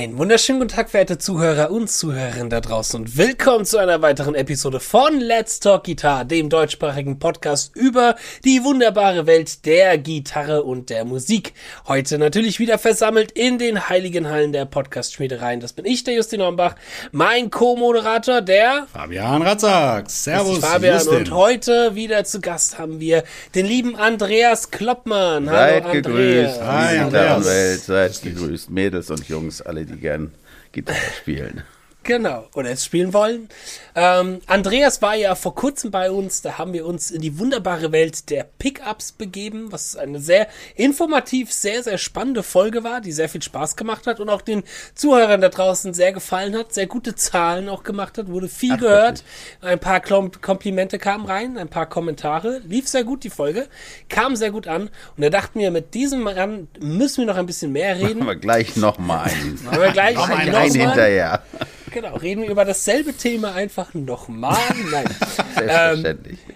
Ein wunderschönen guten Tag, verehrte Zuhörer und Zuhörerinnen da draußen und willkommen zu einer weiteren Episode von Let's Talk Guitar, dem deutschsprachigen Podcast über die wunderbare Welt der Gitarre und der Musik. Heute natürlich wieder versammelt in den heiligen Hallen der Podcast-Schmiedereien. Das bin ich, der Justin Hornbach, mein Co-Moderator, der Fabian Ratzack. Servus, Fabian. Justin. Und heute wieder zu Gast haben wir den lieben Andreas Kloppmann. Seid Hallo, gegrüßt, Hi, Andreas. Welt, seid gegrüßt, Mädels und Jungs, alle, die gern Gitarre spielen. Genau, oder es spielen wollen. Ähm, Andreas war ja vor kurzem bei uns, da haben wir uns in die wunderbare Welt der Pickups begeben, was eine sehr informativ, sehr, sehr spannende Folge war, die sehr viel Spaß gemacht hat und auch den Zuhörern da draußen sehr gefallen hat, sehr gute Zahlen auch gemacht hat, wurde viel Ach, gehört, wirklich? ein paar Komplimente kamen rein, ein paar Kommentare, lief sehr gut die Folge, kam sehr gut an und da dachten wir, mit diesem Mann müssen wir noch ein bisschen mehr reden. Machen wir gleich nochmal einen. Machen wir gleich noch einen, einen hinterher. Genau, reden wir über dasselbe Thema einfach nochmal. Nein. Selbstverständlich. Ähm,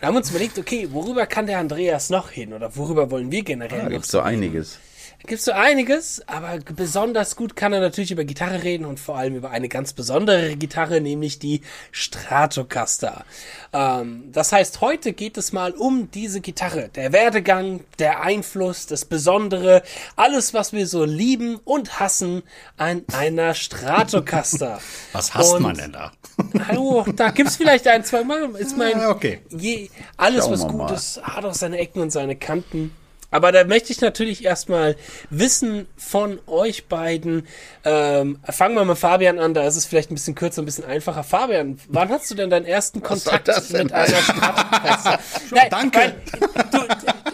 wir haben uns überlegt, okay, worüber kann der Andreas noch hin oder worüber wollen wir generell ah, noch gibt's so einiges. Reden? Gibt so einiges, aber besonders gut kann er natürlich über Gitarre reden und vor allem über eine ganz besondere Gitarre, nämlich die Stratocaster. Ähm, das heißt, heute geht es mal um diese Gitarre. Der Werdegang, der Einfluss, das Besondere, alles, was wir so lieben und hassen an einer Stratocaster. Was hasst und, man denn da? Hallo, da gibt's vielleicht ein, zwei Mal. Ist mein, ah, okay. Je, alles, Schauen was gut ist, hat auch seine Ecken und seine Kanten. Aber da möchte ich natürlich erstmal wissen von euch beiden. Ähm, fangen wir mal Fabian an, da ist es vielleicht ein bisschen kürzer, ein bisschen einfacher. Fabian, wann hast du denn deinen ersten Kontakt mit einer Stratocaster? Danke. Weil, du,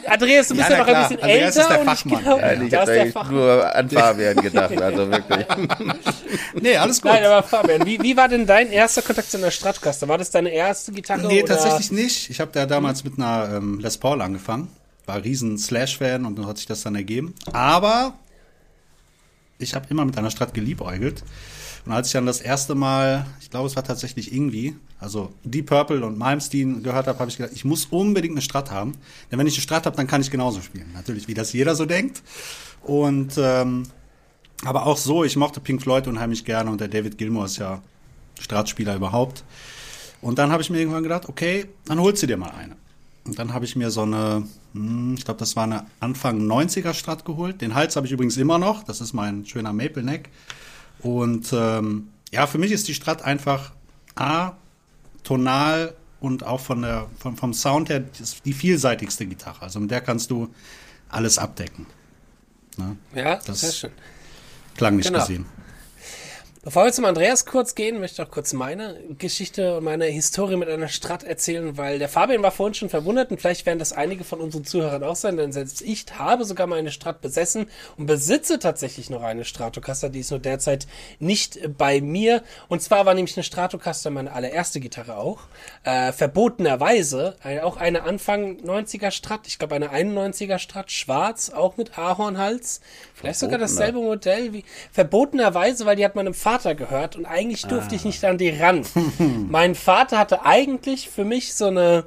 Andreas, du bist ja, ja noch ein bisschen Andreas älter. Ist der Fachmann. Genau, ja, ich habe nur an Fabian gedacht, also wirklich. nee, alles gut. Nein, aber Fabian, wie, wie war denn dein erster Kontakt zu einer Stratocaster? War das deine erste Gitarre? Nee, oder? tatsächlich nicht. Ich habe da damals mit einer ähm, Les Paul angefangen war riesen Slash-Fan und dann hat sich das dann ergeben. Aber ich habe immer mit einer Strat geliebäugelt. Und als ich dann das erste Mal, ich glaube, es war tatsächlich irgendwie, also Deep Purple und Malmsteen gehört habe, habe ich gedacht, ich muss unbedingt eine Strat haben. Denn wenn ich eine Strat habe, dann kann ich genauso spielen. Natürlich, wie das jeder so denkt. Und ähm, aber auch so, ich mochte Pink Floyd unheimlich gerne und der David Gilmour ist ja Stratspieler überhaupt. Und dann habe ich mir irgendwann gedacht, okay, dann holst du dir mal eine. Und dann habe ich mir so eine, hm, ich glaube, das war eine Anfang 90er Strat geholt. Den Hals habe ich übrigens immer noch. Das ist mein schöner Maple Neck. Und ähm, ja, für mich ist die Strat einfach A, tonal und auch von der, vom, vom Sound her die vielseitigste Gitarre. Also mit der kannst du alles abdecken. Ne? Ja, das sehr schön. Klang nicht genau. gesehen. Bevor wir zum Andreas kurz gehen, möchte ich auch kurz meine Geschichte und meine Historie mit einer Strat erzählen, weil der Fabian war vorhin schon verwundert und vielleicht werden das einige von unseren Zuhörern auch sein, denn selbst ich habe sogar mal eine Strat besessen und besitze tatsächlich noch eine Stratocaster, die ist nur derzeit nicht bei mir. Und zwar war nämlich eine Stratocaster meine allererste Gitarre auch, äh, verbotenerweise, auch eine Anfang 90er Strat, ich glaube eine 91er Strat, schwarz, auch mit Ahornhals, vielleicht sogar dasselbe Modell wie verbotenerweise, weil die hat meinem Vater gehört und eigentlich durfte ah. ich nicht an die ran. mein Vater hatte eigentlich für mich so eine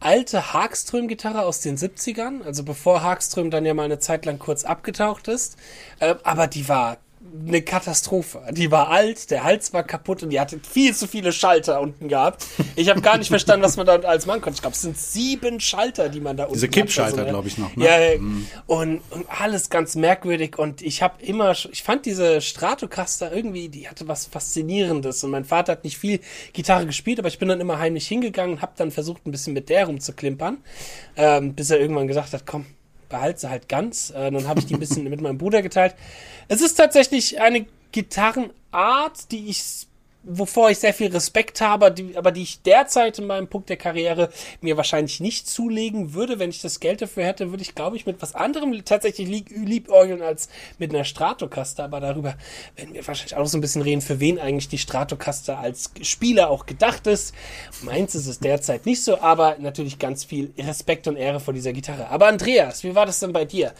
alte Hagström-Gitarre aus den 70ern, also bevor Hagström dann ja mal eine Zeit lang kurz abgetaucht ist. Äh, aber die war eine Katastrophe. Die war alt, der Hals war kaputt und die hatte viel zu viele Schalter unten gehabt. Ich habe gar nicht verstanden, was man da als Mann konnte. Ich glaube, es sind sieben Schalter, die man da unten Diese Kippschalter, also, glaube ich noch. Ne? Ja, mhm. und, und, alles ganz merkwürdig und ich habe immer, ich fand diese Stratocaster irgendwie, die hatte was Faszinierendes und mein Vater hat nicht viel Gitarre gespielt, aber ich bin dann immer heimlich hingegangen, habe dann versucht, ein bisschen mit der rumzuklimpern, ähm, bis er irgendwann gesagt hat, komm, behalte sie halt ganz. Äh, dann habe ich die ein bisschen mit meinem Bruder geteilt. Es ist tatsächlich eine Gitarrenart, die ich wovor ich sehr viel Respekt habe, die, aber die ich derzeit in meinem Punkt der Karriere mir wahrscheinlich nicht zulegen würde. Wenn ich das Geld dafür hätte, würde ich, glaube ich, mit was anderem tatsächlich lieb, liebäugeln als mit einer Stratocaster. Aber darüber werden wir wahrscheinlich auch noch so ein bisschen reden, für wen eigentlich die Stratocaster als Spieler auch gedacht ist. Meins ist es derzeit nicht so, aber natürlich ganz viel Respekt und Ehre vor dieser Gitarre. Aber Andreas, wie war das denn bei dir?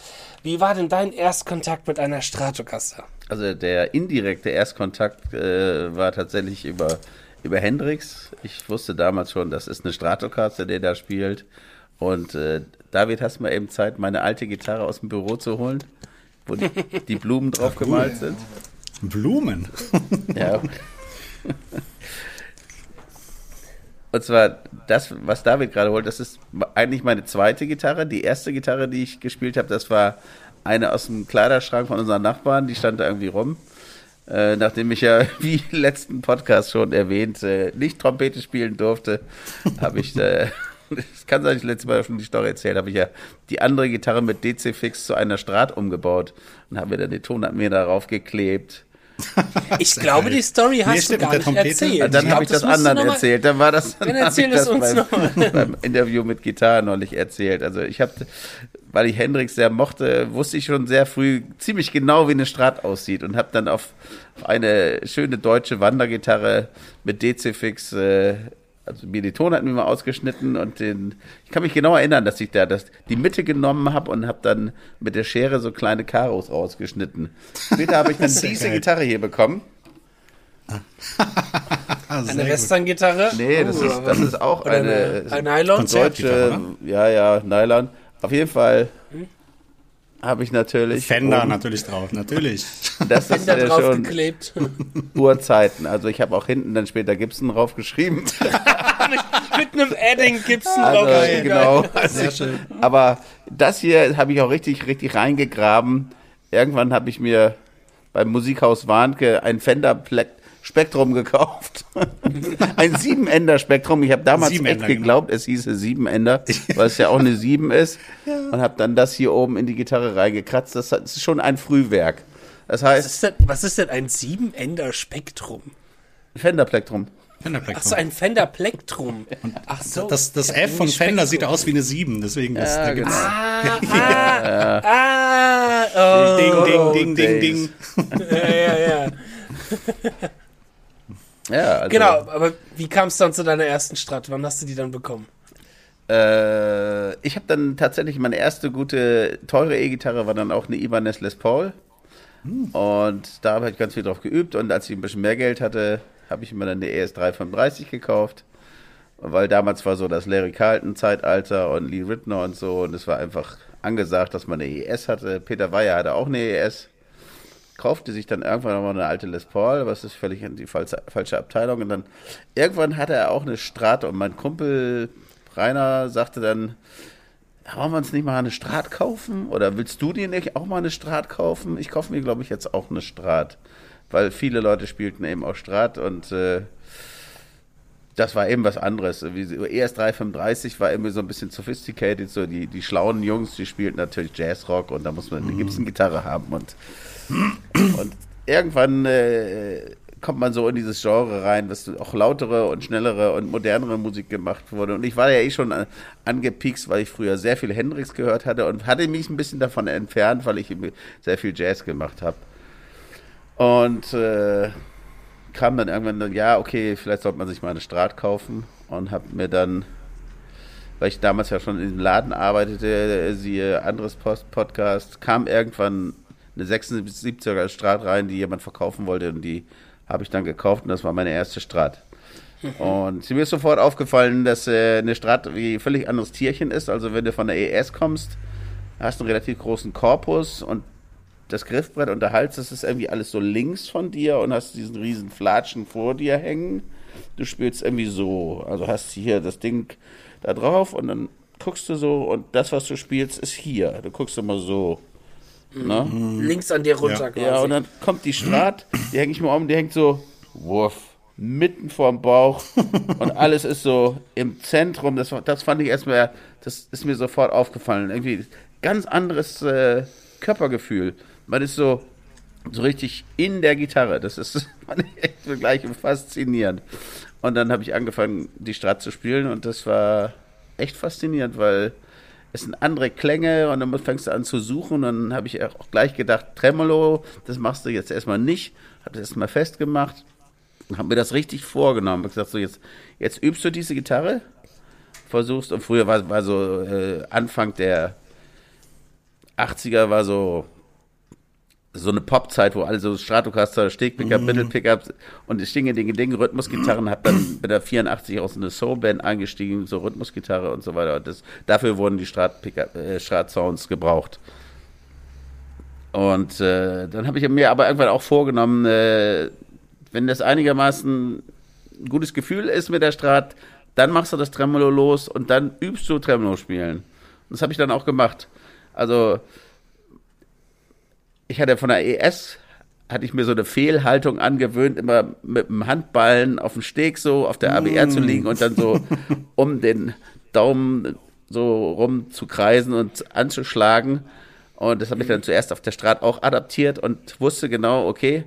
Wie war denn dein Erstkontakt mit einer Stratocaster? Also der indirekte Erstkontakt äh, war tatsächlich über, über Hendrix. Ich wusste damals schon, das ist eine Stratocaster, der da spielt. Und äh, David, hast du mal eben Zeit, meine alte Gitarre aus dem Büro zu holen? wo die, die Blumen drauf gemalt sind. Blumen. Ja. Und zwar das, was David gerade holt, das ist eigentlich meine zweite Gitarre. Die erste Gitarre, die ich gespielt habe, das war eine aus dem Kleiderschrank von unseren Nachbarn, die stand da irgendwie rum. Äh, nachdem ich ja, wie letzten Podcast schon erwähnt, äh, nicht Trompete spielen durfte, habe ich, äh, das kann sein, ich letztes Mal schon die Story erzählt, habe ich ja die andere Gitarre mit DC-Fix zu einer Strat umgebaut und habe mir dann den Tonabnehmer darauf geklebt. Ich glaube, die Story hast Nee, du stimmt, gar mit der nicht Trompete. erzählt. Und dann habe ich das, du anderen erzählt. Dann war das, dann Dann ich es das uns beim, beim Interview mit Gitarre neulich erzählt. Also ich habe, weil ich Hendrix sehr mochte, wusste ich schon sehr früh ziemlich genau, wie eine Strat aussieht und habe dann auf, auf eine schöne deutsche Wandergitarre mit DC-Fix äh, also mir die Tonarten immer ausgeschnitten und den, ich kann mich genau erinnern, dass ich da das, die Mitte genommen habe und habe dann mit der Schere so kleine Karos rausgeschnitten. Später habe ich dann diese geil. Gitarre hier bekommen. Eine. Western-Gitarre? Nee, das Oh, ist, das ist auch eine, eine, ein Nylon? Deutsche, ja, ja, Nylon. Auf jeden Fall habe ich natürlich Fender oben- natürlich drauf, natürlich. Das ist da ja drauf schon geklebt. Urzeiten. Also ich habe auch hinten dann später Gibson draufgeschrieben. Mit einem Adding Gibson Also, drauf. genau. Sehr schön. Aber das hier habe ich auch richtig, richtig reingegraben. Irgendwann habe ich mir beim Musikhaus Warnke ein Fender Plek Spektrum gekauft. ein Siebenender Spektrum. Ich habe damals Siebenender, echt geglaubt, es hieße Siebenender, weil es ja auch eine Sieben ist. Und habe dann das hier oben in die Gitarre reingekratzt. Das ist schon ein Frühwerk. Das Was heißt, ist denn, was ist denn ein Siebenender Spektrum? Fender Ach so, ein Fender Plektrum. Ach so. Das, das F von Fender sieht aus wie eine 7, deswegen ist, da gibt's Ah, ah, oh. Ding, ding, ding, ding, ding. Ja, ja, ja. Ja, also, Genau, aber wie kam es dann zu deiner ersten Strat? Wann hast du die dann bekommen? Äh, ich habe dann tatsächlich meine erste gute, teure E-Gitarre war dann auch eine Ibanez Les Paul. Und da habe ich ganz viel drauf geübt. Und als ich ein bisschen mehr Geld hatte, habe ich mir dann eine E ES335 gekauft. Weil damals war so das Larry Carlton-Zeitalter und Lee Ritner und so. Und es war einfach angesagt, dass man eine ES hatte. Peter Weyer hatte auch eine ES. Kaufte sich dann irgendwann nochmal eine alte Les Paul, aber es ist völlig in die falsche, falsche Abteilung. Und dann irgendwann hatte er auch eine Strat. Und mein Kumpel Rainer sagte dann, wollen wir uns nicht mal eine Strat kaufen? Oder willst du dir nicht auch mal eine Strat kaufen? Ich kaufe mir, glaube ich, jetzt auch eine Strat. Weil viele Leute spielten eben auch Strat und äh, das war eben was anderes. Wie so ES335 war irgendwie so ein bisschen sophisticated, so die, die schlauen Jungs, die spielten natürlich Jazzrock und da muss man eine Gibson-Gitarre haben und, und irgendwann äh, kommt man so in dieses Genre rein, dass auch lautere und schnellere und modernere Musik gemacht wurde. Und ich war ja eh schon an- angepiekst, weil ich früher sehr viel Hendrix gehört hatte und hatte mich ein bisschen davon entfernt, weil ich sehr viel Jazz gemacht habe. Und äh, kam dann irgendwann, dann, ja, okay, vielleicht sollte man sich mal eine Strat kaufen und habe mir dann, weil ich damals ja schon in dem Laden arbeitete, siehe anderes Post Podcast, kam irgendwann eine 76er Strat rein, die jemand verkaufen wollte und die habe ich dann gekauft und das war meine erste Strat. Und mir ist sofort aufgefallen, dass äh, eine Strat wie ein völlig anderes Tierchen ist. Also wenn du von der ES kommst, hast du einen relativ großen Korpus und das Griffbrett und der Hals, das ist irgendwie alles so links von dir und hast diesen riesen Flatschen vor dir hängen. Du spielst irgendwie so. Also hast hier das Ding da drauf und dann guckst du so und das, was du spielst, ist hier. Du guckst immer so. Ne? Links an dir runter Ja. quasi. Ja, und dann kommt die Strat, die hänge ich mir um, die hängt so, wuff, mitten vorm Bauch und alles ist so im Zentrum. Das, war- das fand ich erstmal, das ist mir sofort aufgefallen. Irgendwie ganz anderes äh, Körpergefühl. Man ist so, so richtig in der Gitarre. Das ist fand ich echt gleich faszinierend. Und dann habe ich angefangen, die Strat zu spielen und das war echt faszinierend, weil es sind andere Klänge und dann fängst du an zu suchen. Und dann habe ich auch gleich gedacht, Tremolo, das machst du jetzt erstmal nicht, habe das erstmal festgemacht. Und habe mir das richtig vorgenommen. Ich gesagt, so jetzt, jetzt übst du diese Gitarre, versuchst und früher war, war so äh, Anfang der 80er war so so eine Popzeit, wo alle so Stratocaster, Stegpickup, Mittelpickup und ich Dinge, Dinge, Rhythmusgitarren, hab dann bei der 84 auch so eine Soulband eingestiegen, so Rhythmusgitarre und so weiter. Und das, dafür wurden die Strat, äh, Strat Sounds gebraucht. Und äh, dann habe ich mir aber irgendwann auch vorgenommen, äh, wenn das einigermaßen ein gutes Gefühl ist mit der Strat, dann machst du das Tremolo los und dann übst du Tremolo spielen. Und das habe ich dann auch gemacht. Also ich hatte von der ES hatte ich mir so eine Fehlhaltung angewöhnt, immer mit dem Handballen auf dem Steg so auf der ABR mm. zu liegen und dann so um den Daumen so rum zu kreisen und anzuschlagen. Und das habe ich dann zuerst auf der Straße auch adaptiert und wusste genau, okay,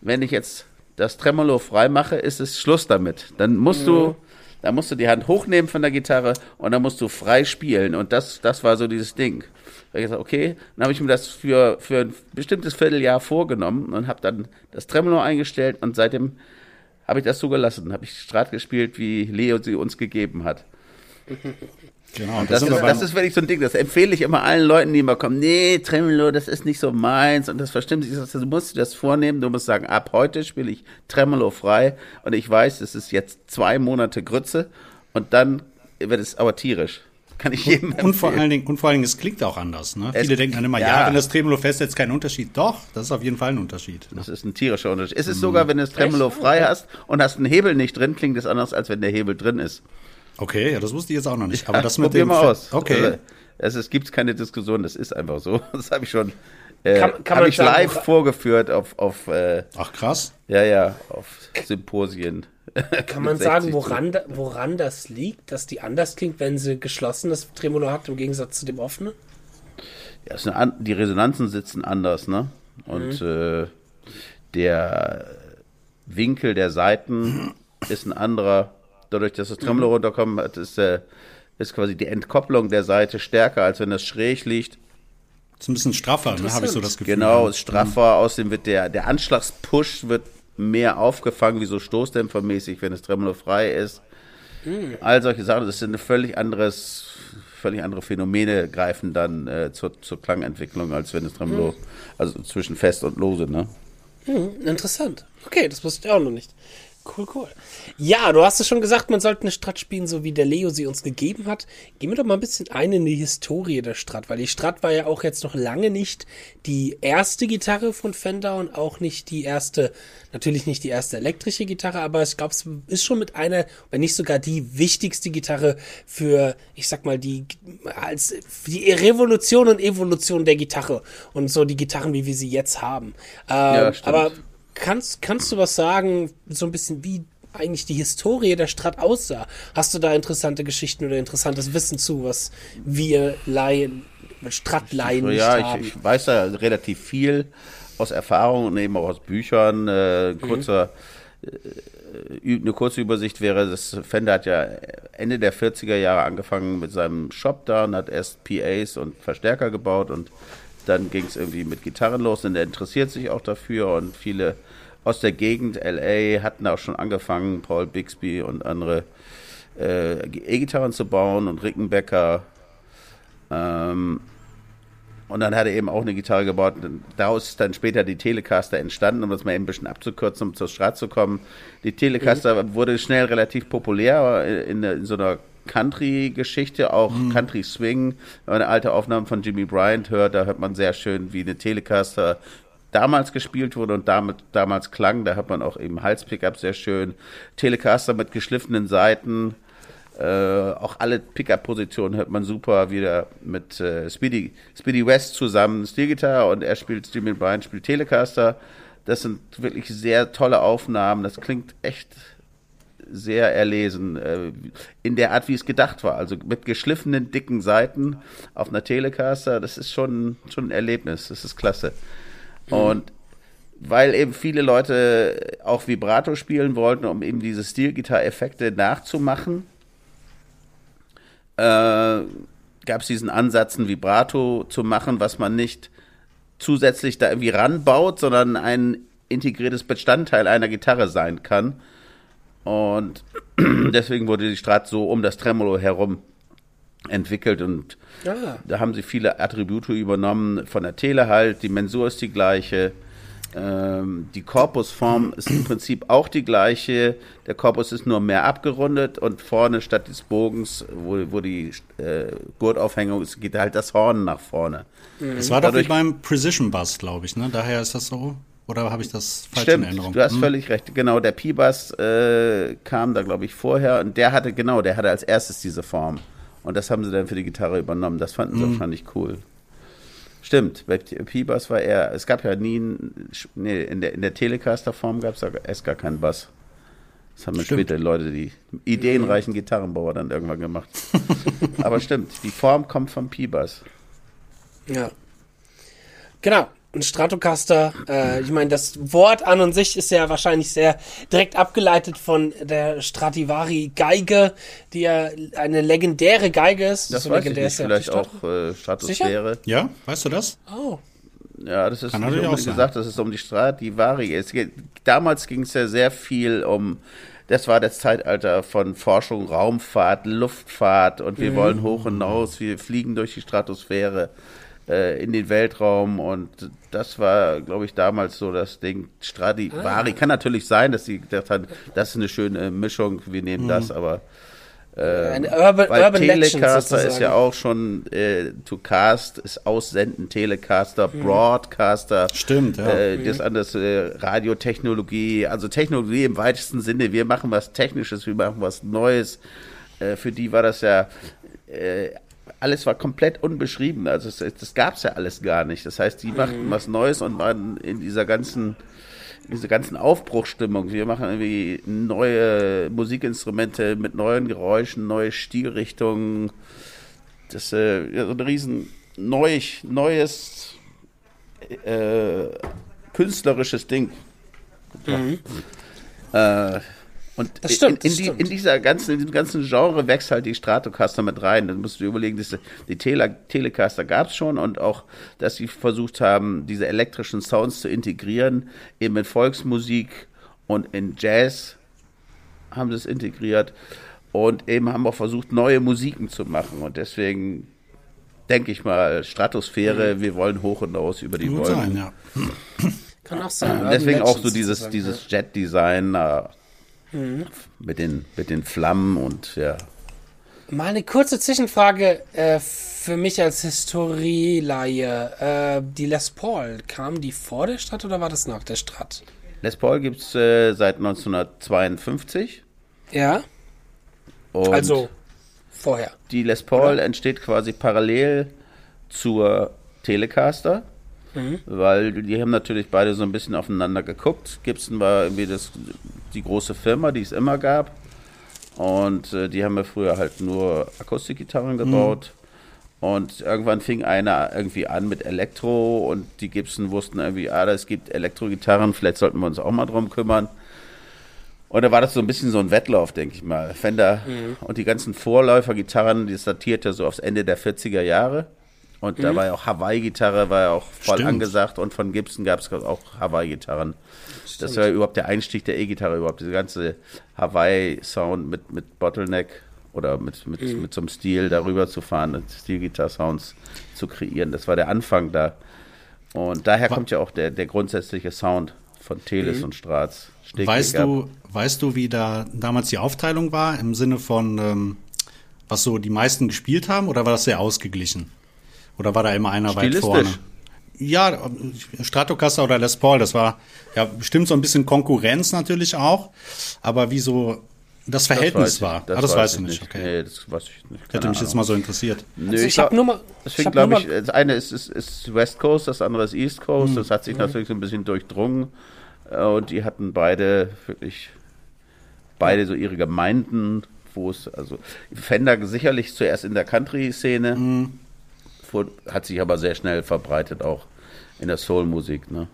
wenn ich jetzt das Tremolo frei mache, ist es Schluss damit. Dann musst mhm. du, dann musst du die Hand hochnehmen von der Gitarre und dann musst du frei spielen. Und das, das war so dieses Ding. Habe ich gesagt, okay, dann habe ich mir das für, für ein bestimmtes Vierteljahr vorgenommen und habe dann das Tremolo eingestellt und seitdem habe ich das so gelassen. Habe ich Strat gespielt, wie Leo sie uns gegeben hat. Genau, das, das, ist, das ist wirklich so ein Ding, das empfehle ich immer allen Leuten, die immer kommen, nee, Tremolo, das ist nicht so meins und das verstimmt sich, du musst dir das vornehmen, du musst sagen, ab heute spiele ich Tremolo frei und ich weiß, es ist jetzt zwei Monate Grütze und dann wird es aber tierisch. Kann ich jedem und, und vor allen Dingen, und vor allen Dingen, es klingt auch anders. Ne? Viele denken dann immer, ja, ja, wenn das Tremolo fest ist, kein Unterschied. Doch, das ist auf jeden Fall ein Unterschied. Ne? Das ist ein tierischer Unterschied. Es ist mhm. sogar, wenn du das Tremolo Echt? frei hast und hast einen Hebel nicht drin, klingt es anders, als wenn der Hebel drin ist. Okay, ja, das wusste ich jetzt auch noch nicht. Aber ja, das mit dem mal aus. Okay. Also, es, es gibt keine Diskussion, das ist einfach so. Das habe ich schon äh, kann, kann hab ich sagen, live vorgeführt auf, auf äh, Ach krass. Ja, ja, auf Symposien. Kann man sagen, woran, woran das liegt, dass die anders klingt, wenn sie geschlossenes Tremolo hat im Gegensatz zu dem offenen? Ja, eine, die Resonanzen sitzen anders, ne? Und mhm. äh, der Winkel der Seiten ist ein anderer dadurch, dass das Tremolo mhm. runterkommt, ist, äh, ist quasi die Entkopplung der Seite stärker, als wenn das schräg liegt. Ist ein bisschen straffer, ne, habe ich so das Gefühl. Genau, ist straffer. Mhm. Außerdem wird der, der Anschlagspush wird mehr aufgefangen, wie so Stoßdämpfermäßig, wenn das Tremolo frei ist. Mhm. All solche Sachen, das sind völlig anderes, völlig andere Phänomene greifen dann äh, zur, zur Klangentwicklung, als wenn das Tremolo, mhm. also zwischen fest und lose, ne? Mhm, interessant. Okay, das wusste ich auch noch nicht. Cool, cool. Ja, du hast es schon gesagt, man sollte eine Strat spielen, so wie der Leo sie uns gegeben hat. Gehen wir doch mal ein bisschen ein in die Historie der Strat, weil die Strat war ja auch jetzt noch lange nicht die erste Gitarre von Fender und auch nicht die erste, natürlich nicht die erste elektrische Gitarre, aber ich glaube, es ist schon mit einer, wenn nicht sogar die wichtigste Gitarre für, ich sag mal, die, als, die Revolution und Evolution der Gitarre und so die Gitarren, wie wir sie jetzt haben. Ähm, ja, aber kannst, kannst du was sagen, so ein bisschen wie eigentlich die Historie der Strat aussah? Hast du da interessante Geschichten oder interessantes Wissen zu, was wir Laien, Stratlaien nicht ja, haben? Ja, ich, ich, weiß da relativ viel aus Erfahrung und eben auch aus Büchern. Äh, kurzer, mhm. äh, eine kurze Übersicht wäre, das Fender hat ja Ende der 40er Jahre angefangen mit seinem Shop da und hat erst PAs und Verstärker gebaut und dann ging es irgendwie mit Gitarren los und er interessiert sich auch dafür und viele aus der Gegend LA hatten auch schon angefangen, Paul Bixby und andere äh, E-Gitarren zu bauen und Rickenbacker. Ähm, und dann hat er eben auch eine Gitarre gebaut. Daraus ist dann später die Telecaster entstanden, um das mal eben ein bisschen abzukürzen, um zur Strat zu kommen. Die Telecaster mhm. wurde schnell relativ populär in, in so einer Country-Geschichte, auch mhm. Country-Swing. Wenn man eine alte Aufnahme von Jimmy Bryant hört, da hört man sehr schön, wie eine Telecaster damals gespielt wurde und damit damals klang. Da hat man auch eben Hals-Pickup sehr schön. Telecaster mit geschliffenen Seiten. Äh, auch alle Pickup-Positionen hört man super wieder mit äh, Speedy, Speedy West zusammen Steelgitarre und er spielt, Jimmy Bryant spielt Telecaster. Das sind wirklich sehr tolle Aufnahmen. Das klingt echt sehr erlesen, äh, in der Art, wie es gedacht war. Also mit geschliffenen, dicken Seiten auf einer Telecaster, das ist schon, schon ein Erlebnis. Das ist klasse. Mhm. Und weil eben viele Leute auch Vibrato spielen wollten, um eben diese Stilgitarre-Effekte nachzumachen, äh, gab es diesen Ansatz, ein Vibrato zu machen, was man nicht zusätzlich da irgendwie ranbaut, sondern ein integriertes Bestandteil einer Gitarre sein kann. Und deswegen wurde die Strat so um das Tremolo herum entwickelt und ah. da haben sie viele Attribute übernommen von der Tele halt. Die Mensur ist die gleiche. Ähm, die Korpusform ist im Prinzip auch die gleiche. Der Korpus ist nur mehr abgerundet und vorne statt des Bogens, wo, wo die äh, Gurtaufhängung ist, geht halt das Horn nach vorne. Das war doch wie beim Precision Bass, glaube ich, ne? Daher ist das so. Oder habe ich das falsch Stimmt, in Erinnerung? du hast Hm? völlig recht. Genau, der P-Bass äh, kam da, glaube ich, vorher und der hatte, genau, der hatte als erstes diese Form. Und das haben sie dann für die Gitarre übernommen. Das fanden sie wahrscheinlich cool. Stimmt, bei P-Bass war er, es gab ja nie, nee, in der, in der Telecaster-Form gab es erst gar keinen Bass. Das haben Stimmt. später Leute, die ideenreichen Gitarrenbauer dann irgendwann gemacht. Aber stimmt, die Form kommt vom P-Bass. Ja. Genau. Ein Stratocaster, äh, ich meine, das Wort an und sich ist ja wahrscheinlich sehr direkt abgeleitet von der Stradivari Geige, die ja eine legendäre Geige ist. Das So weiß ich nicht, ist ja vielleicht auch äh, Stratosphäre. Ja, weißt du das? Oh. Ja, das ist Kann nicht unbedingt gesagt, dass es um die Stradivari es geht. Damals ging es ja sehr viel um, das war das Zeitalter von Forschung, Raumfahrt, Luftfahrt und Mhm. wir wollen hoch hinaus, wir fliegen durch die Stratosphäre äh, in den Weltraum und das war, glaube ich, damals so das Ding. Stradivari kann natürlich sein, dass sie gedacht haben, das ist eine schöne Mischung, wir nehmen Mhm. das, aber Eine Urban, weil Urban Legend Telecaster ist sozusagen. ja auch schon äh, to cast, ist aussenden, Telecaster, Broadcaster. Stimmt, ja. Äh, das andere äh, Radiotechnologie, also Technologie im weitesten Sinne. Wir machen was Technisches, wir machen was Neues. Äh, für die war das ja äh, alles war komplett unbeschrieben. Also es, das gab es ja alles gar nicht. Das heißt, die machten was Neues und waren in dieser ganzen diese ganzen Aufbruchstimmung. Wir machen irgendwie neue Musikinstrumente mit neuen Geräuschen, neue Stilrichtungen. Das ist äh, ja, so ein riesen neu, neues äh, künstlerisches Ding. Äh, und Das stimmt, in, in, das die, stimmt. in dieser ganzen, in diesem ganzen Genre wächst halt die Stratocaster mit rein. Dann musst du überlegen, dass die Tele Telecaster gab es schon und auch, dass sie versucht haben, diese elektrischen Sounds zu integrieren, eben in Volksmusik und in Jazz haben sie es integriert und eben haben auch versucht, neue Musiken zu machen. Und deswegen denke ich mal, Stratosphäre, wir wollen hoch und aus über die Gut Wolken. sein, ja. Kann auch sein. Urban Deswegen auch so dieses, dieses Jet-Design äh, mit, den, mit den Flammen und ja. Mal eine kurze Zwischenfrage äh, für mich als Historieleihe. Äh, die Les Paul, kam die vor der Stadt oder war das nach der Stadt? Les Paul gibt es äh, seit 1952. Ja, Und also vorher. die Les Paul entsteht quasi parallel zur Telecaster. Weil die haben natürlich beide so ein bisschen aufeinander geguckt. Gibson war irgendwie das, die große Firma, die es immer gab. Und äh, die haben ja früher halt nur Akustikgitarren gebaut. Und irgendwann fing einer irgendwie an mit Elektro und die Gibson wussten irgendwie, ah, es gibt Elektrogitarren, vielleicht sollten wir uns auch mal drum kümmern. Und da war das so ein bisschen so ein Wettlauf, denke ich mal. Fender und die ganzen Vorläufergitarren, das datiert ja so aufs Ende der 40er Jahre. Und da war ja auch Hawaii-Gitarre, war ja auch voll Stimmt. angesagt. Und von Gibson gab es auch Hawaii-Gitarren. Das war ja überhaupt der Einstieg der E-Gitarre überhaupt. Diese ganze Hawaii-Sound mit, mit Bottleneck oder mit, mit, mit so einem Stil darüber zu fahren, und Stil-Gitar-Sounds zu kreieren. Das war der Anfang da. Und daher kommt ja auch der, der grundsätzliche Sound von Teles und Strats. Steg Weißt du, weißt du, wie da damals die Aufteilung war im Sinne von, ähm, was so die meisten gespielt haben, oder war das sehr ausgeglichen? Oder war da immer einer weit vorne? Ja, Stratocaster oder Les Paul, das war ja bestimmt so ein bisschen Konkurrenz natürlich auch, aber wie so das Verhältnis ich- war. ah, das weiß weißt ich du nicht, okay. Nee, das weiß ich nicht. Hätte Keine mich jetzt Ahnung. mal so interessiert. Nö, Also ich glaub- hab nur mal- ich Deswegen hab glaube nur ich, das eine ist, ist, ist West Coast, das andere ist East Hm. Coast. Das hat sich natürlich so ein bisschen durchdrungen. Äh, Und die hatten beide wirklich, beide so ihre Gemeinden, wo es, also Fender sicherlich zuerst in der Country-Szene, Hm. Hat sich aber sehr schnell verbreitet auch in der Soul-Musik. Ne?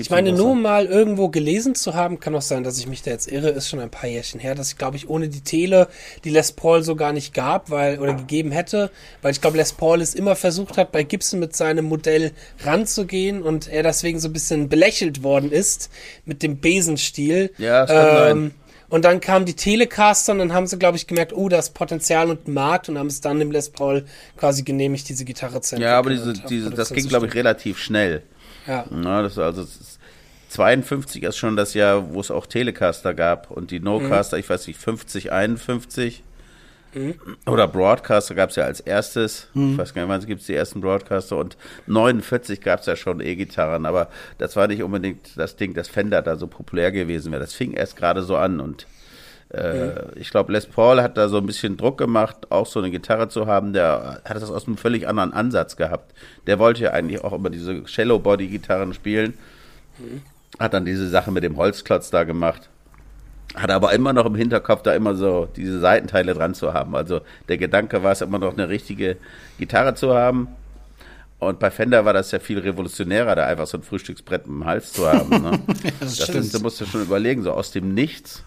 Ich meine, nur mal irgendwo gelesen zu haben, kann auch sein, dass ich mich da jetzt irre, ist schon ein paar Jährchen her, dass ich, glaube ich, ohne die Tele die Les Paul so gar nicht gab, weil, oder gegeben hätte, weil ich glaube, Les Paul es immer versucht hat, bei Gibson mit seinem Modell ranzugehen und er deswegen so ein bisschen belächelt worden ist mit dem Besenstil. Ja, das kann sein. Und dann kam die Telecaster und dann haben sie, glaube ich, gemerkt, oh, da ist Potenzial und Markt und haben es dann dem Les Paul quasi genehmigt, diese Gitarre zu Ja, aber entwickeln diese, diese, das ging, glaube ich, relativ schnell. Ja. Na, das, also, es ist, 52 ist schon das Jahr, wo es auch Telecaster gab und die No-Caster, ich weiß nicht, 50, 51. Oder Broadcaster gab es ja als erstes. Ich weiß gar nicht, wann gibt es die ersten Broadcaster. Und 49 gab es ja schon E-Gitarren, aber das war nicht unbedingt das Ding, das Fender da so populär gewesen wäre. Das fing erst gerade so an und äh, ich glaube, Les Paul hat da so ein bisschen Druck gemacht, auch so eine Gitarre zu haben. Der hat das aus einem völlig anderen Ansatz gehabt. Der wollte ja eigentlich auch immer diese Shallow-Body-Gitarren spielen. Hat dann diese Sache mit dem Holzklotz da gemacht. Hat aber immer noch im Hinterkopf, da immer so diese Seitenteile dran zu haben. Also der Gedanke war es immer noch eine richtige Gitarre zu haben. Und bei Fender war das ja viel revolutionärer, da einfach so ein Frühstücksbrett im Hals zu haben. Ne? das das ist, du musst ja schon überlegen, so aus dem Nichts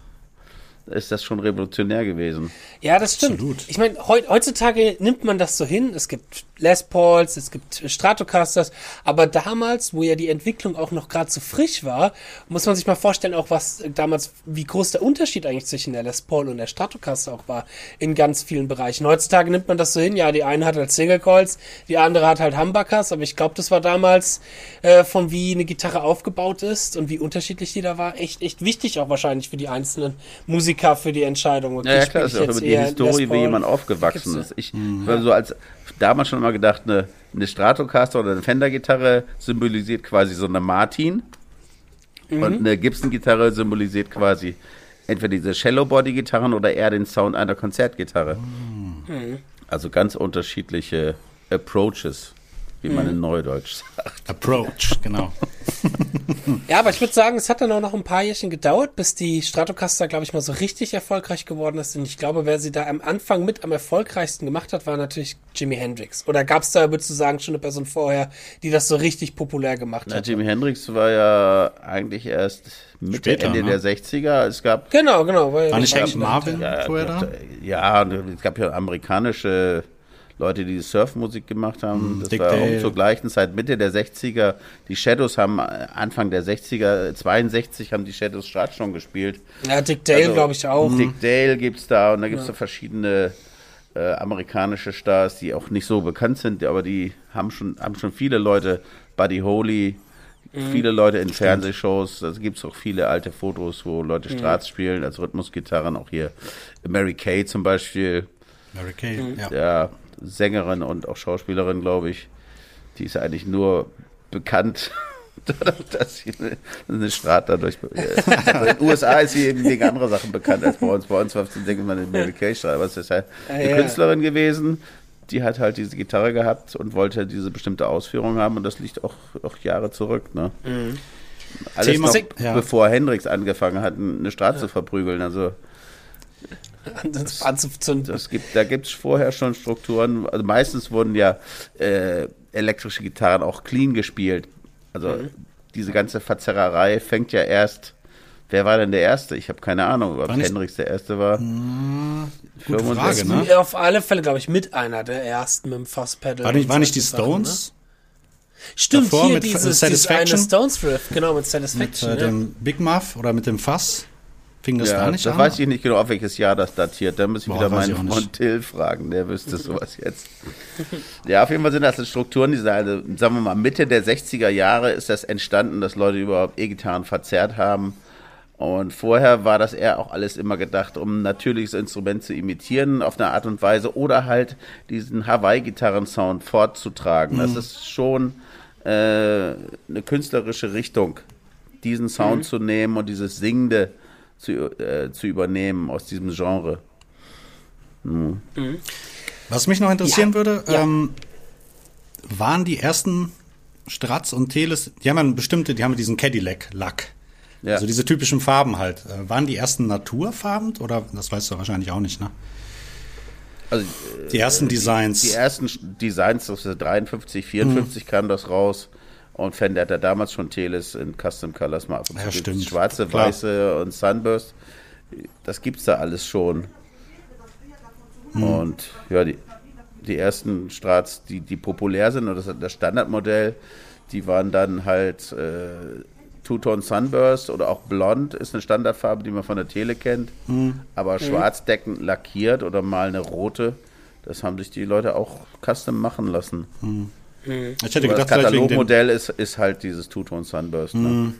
ist das schon revolutionär gewesen. Ja, das stimmt. Absolut. Ich meine, heu- heutzutage nimmt man das so hin. Es gibt Les Pauls, es gibt Stratocasters, aber damals, wo ja die Entwicklung auch noch gerade so frisch war, muss man sich mal vorstellen, auch was damals, wie groß der Unterschied eigentlich zwischen der Les Paul und der Stratocaster auch war in ganz vielen Bereichen. Heutzutage nimmt man das so hin. Ja, die eine hat halt Single Coils, die andere hat halt Humbuckers, aber ich glaube, das war damals äh, von wie eine Gitarre aufgebaut ist und wie unterschiedlich die da war, echt echt wichtig auch wahrscheinlich für die einzelnen Musiker für die Entscheidung. Okay, Ja, ja klar, das ist auch über die Historie, wie jemand aufgewachsen ist. Ich war so als damals schon immer gedacht, eine, eine Stratocaster oder eine Fender-Gitarre symbolisiert quasi so eine Martin und eine Gibson-Gitarre symbolisiert quasi entweder diese Shallow-Body-Gitarren oder eher den Sound einer Konzertgitarre. Also ganz unterschiedliche Approaches, wie man in Neudeutsch sagt. Approach, genau. Ja, aber ich würde sagen, es hat dann auch noch ein paar Jährchen gedauert, bis die Stratocaster, glaube ich, mal so richtig erfolgreich geworden ist. Und ich glaube, wer sie da am Anfang mit am erfolgreichsten gemacht hat, war natürlich Jimi Hendrix. Oder gab es da, würdest du sagen, schon eine Person vorher, die das so richtig populär gemacht Na, hat? Jimi Hendrix war ja eigentlich erst Mitte, Später, Ende ne? der 60er. Es gab Genau, genau. Weil War nicht eigentlich Marvin Ja, vorher da? ja, und es gab ja amerikanische Leute, die Surfmusik gemacht haben. Das Dick war Dale. auch zur gleichen Zeit, Mitte der 60er. Die Shadows haben äh, Anfang der 60er, 62 haben die Shadows Start schon gespielt. Ja, Dick Dale, Also, glaube ich, auch. Dick Dale gibt's da und da gibt's da verschiedene äh, amerikanische Stars, die auch nicht so bekannt sind, aber die haben schon, haben schon viele Leute, Buddy Holly, viele Leute in Fernsehshows, da gibt's auch viele alte Fotos, wo Leute Strats spielen als Rhythmusgitarren, auch hier Mary Kay zum Beispiel, Mary Kay, ja. ja, Sängerin und auch Schauspielerin, glaube ich. Die ist eigentlich nur bekannt, dadurch, dass sie eine, Strat dadurch. Also in den USA ist sie eben wegen anderer Sachen bekannt als bei uns. Bei uns war es, denke man, eine Mary Kay Strat, aber es ist halt eine ja. Künstlerin gewesen. Die hat halt diese Gitarre gehabt und wollte diese bestimmte Ausführung haben und das liegt auch, auch Jahre zurück. Ne? Alles Thema- noch, ja. bevor Hendrix angefangen hat, eine Strat zu verprügeln. Also anzuzünden. das gibt, da gibt es vorher schon Strukturen. Also meistens wurden ja äh, elektrische Gitarren auch clean gespielt. Also Mhm. diese ganze Verzerrerei fängt ja erst. Wer war denn der Erste? Ich habe keine Ahnung, ob Hendrix der Erste war. Gute 65. Frage, ne? Auf alle Fälle, glaube ich, mit einer der ersten mit dem Fasspedal. War nicht, war nicht die solche Sachen, ne? Stones Stimmt, davor hier mit dieses, dieses Satisfaction? eine Stones Riff, genau, mit mit Satisfaction. äh, ja. dem Big Muff oder mit dem Fass? Fing das Ja, da nicht da an? weiß ich nicht genau, auf welches Jahr das datiert. Da muss ich Boah, wieder meinen Freund. Till fragen, der wüsste sowas jetzt. Ja, auf jeden Fall sind das Strukturen, die sind, also, sagen wir mal, Mitte der 60er Jahre ist das entstanden, dass Leute überhaupt E-Gitarren verzerrt haben. Und vorher war das eher auch alles immer gedacht, um ein natürliches Instrument zu imitieren auf eine Art und Weise oder halt diesen Hawaii-Gitarren-Sound fortzutragen. Mhm. Das ist schon äh, eine künstlerische Richtung, diesen Sound Mhm. zu nehmen und dieses Singende zu, äh, zu übernehmen aus diesem Genre. Was mich noch interessieren Ja, würde, ja. ähm, waren die ersten Strats und Teles, die haben ja bestimmte, die haben ja diesen Cadillac-Lack. Ja. Also diese typischen Farben halt. Äh, waren die ersten naturfarben oder das weißt du wahrscheinlich auch nicht, ne? Also Die ersten Designs. die ersten Sch- Designs aus der 53, 54 kam das raus. Und Fender hat ja damals schon Teles in Custom Colors mal ab und Ja, stimmt. Schwarze, Klar. weiße und Sunburst. Das gibt's da alles schon. Und ja, die, die ersten Strats, die, die populär sind, und das das Standardmodell, die waren dann halt äh, Two-Tone Sunburst oder auch Blond ist eine Standardfarbe, die man von der Tele kennt. Aber schwarzdeckend lackiert oder mal eine rote, das haben sich die Leute auch custom machen lassen. Ich hätte Aber das gedacht, dem, Katalogmodell ist, ist halt dieses Two-Tone Sunburst. Ne?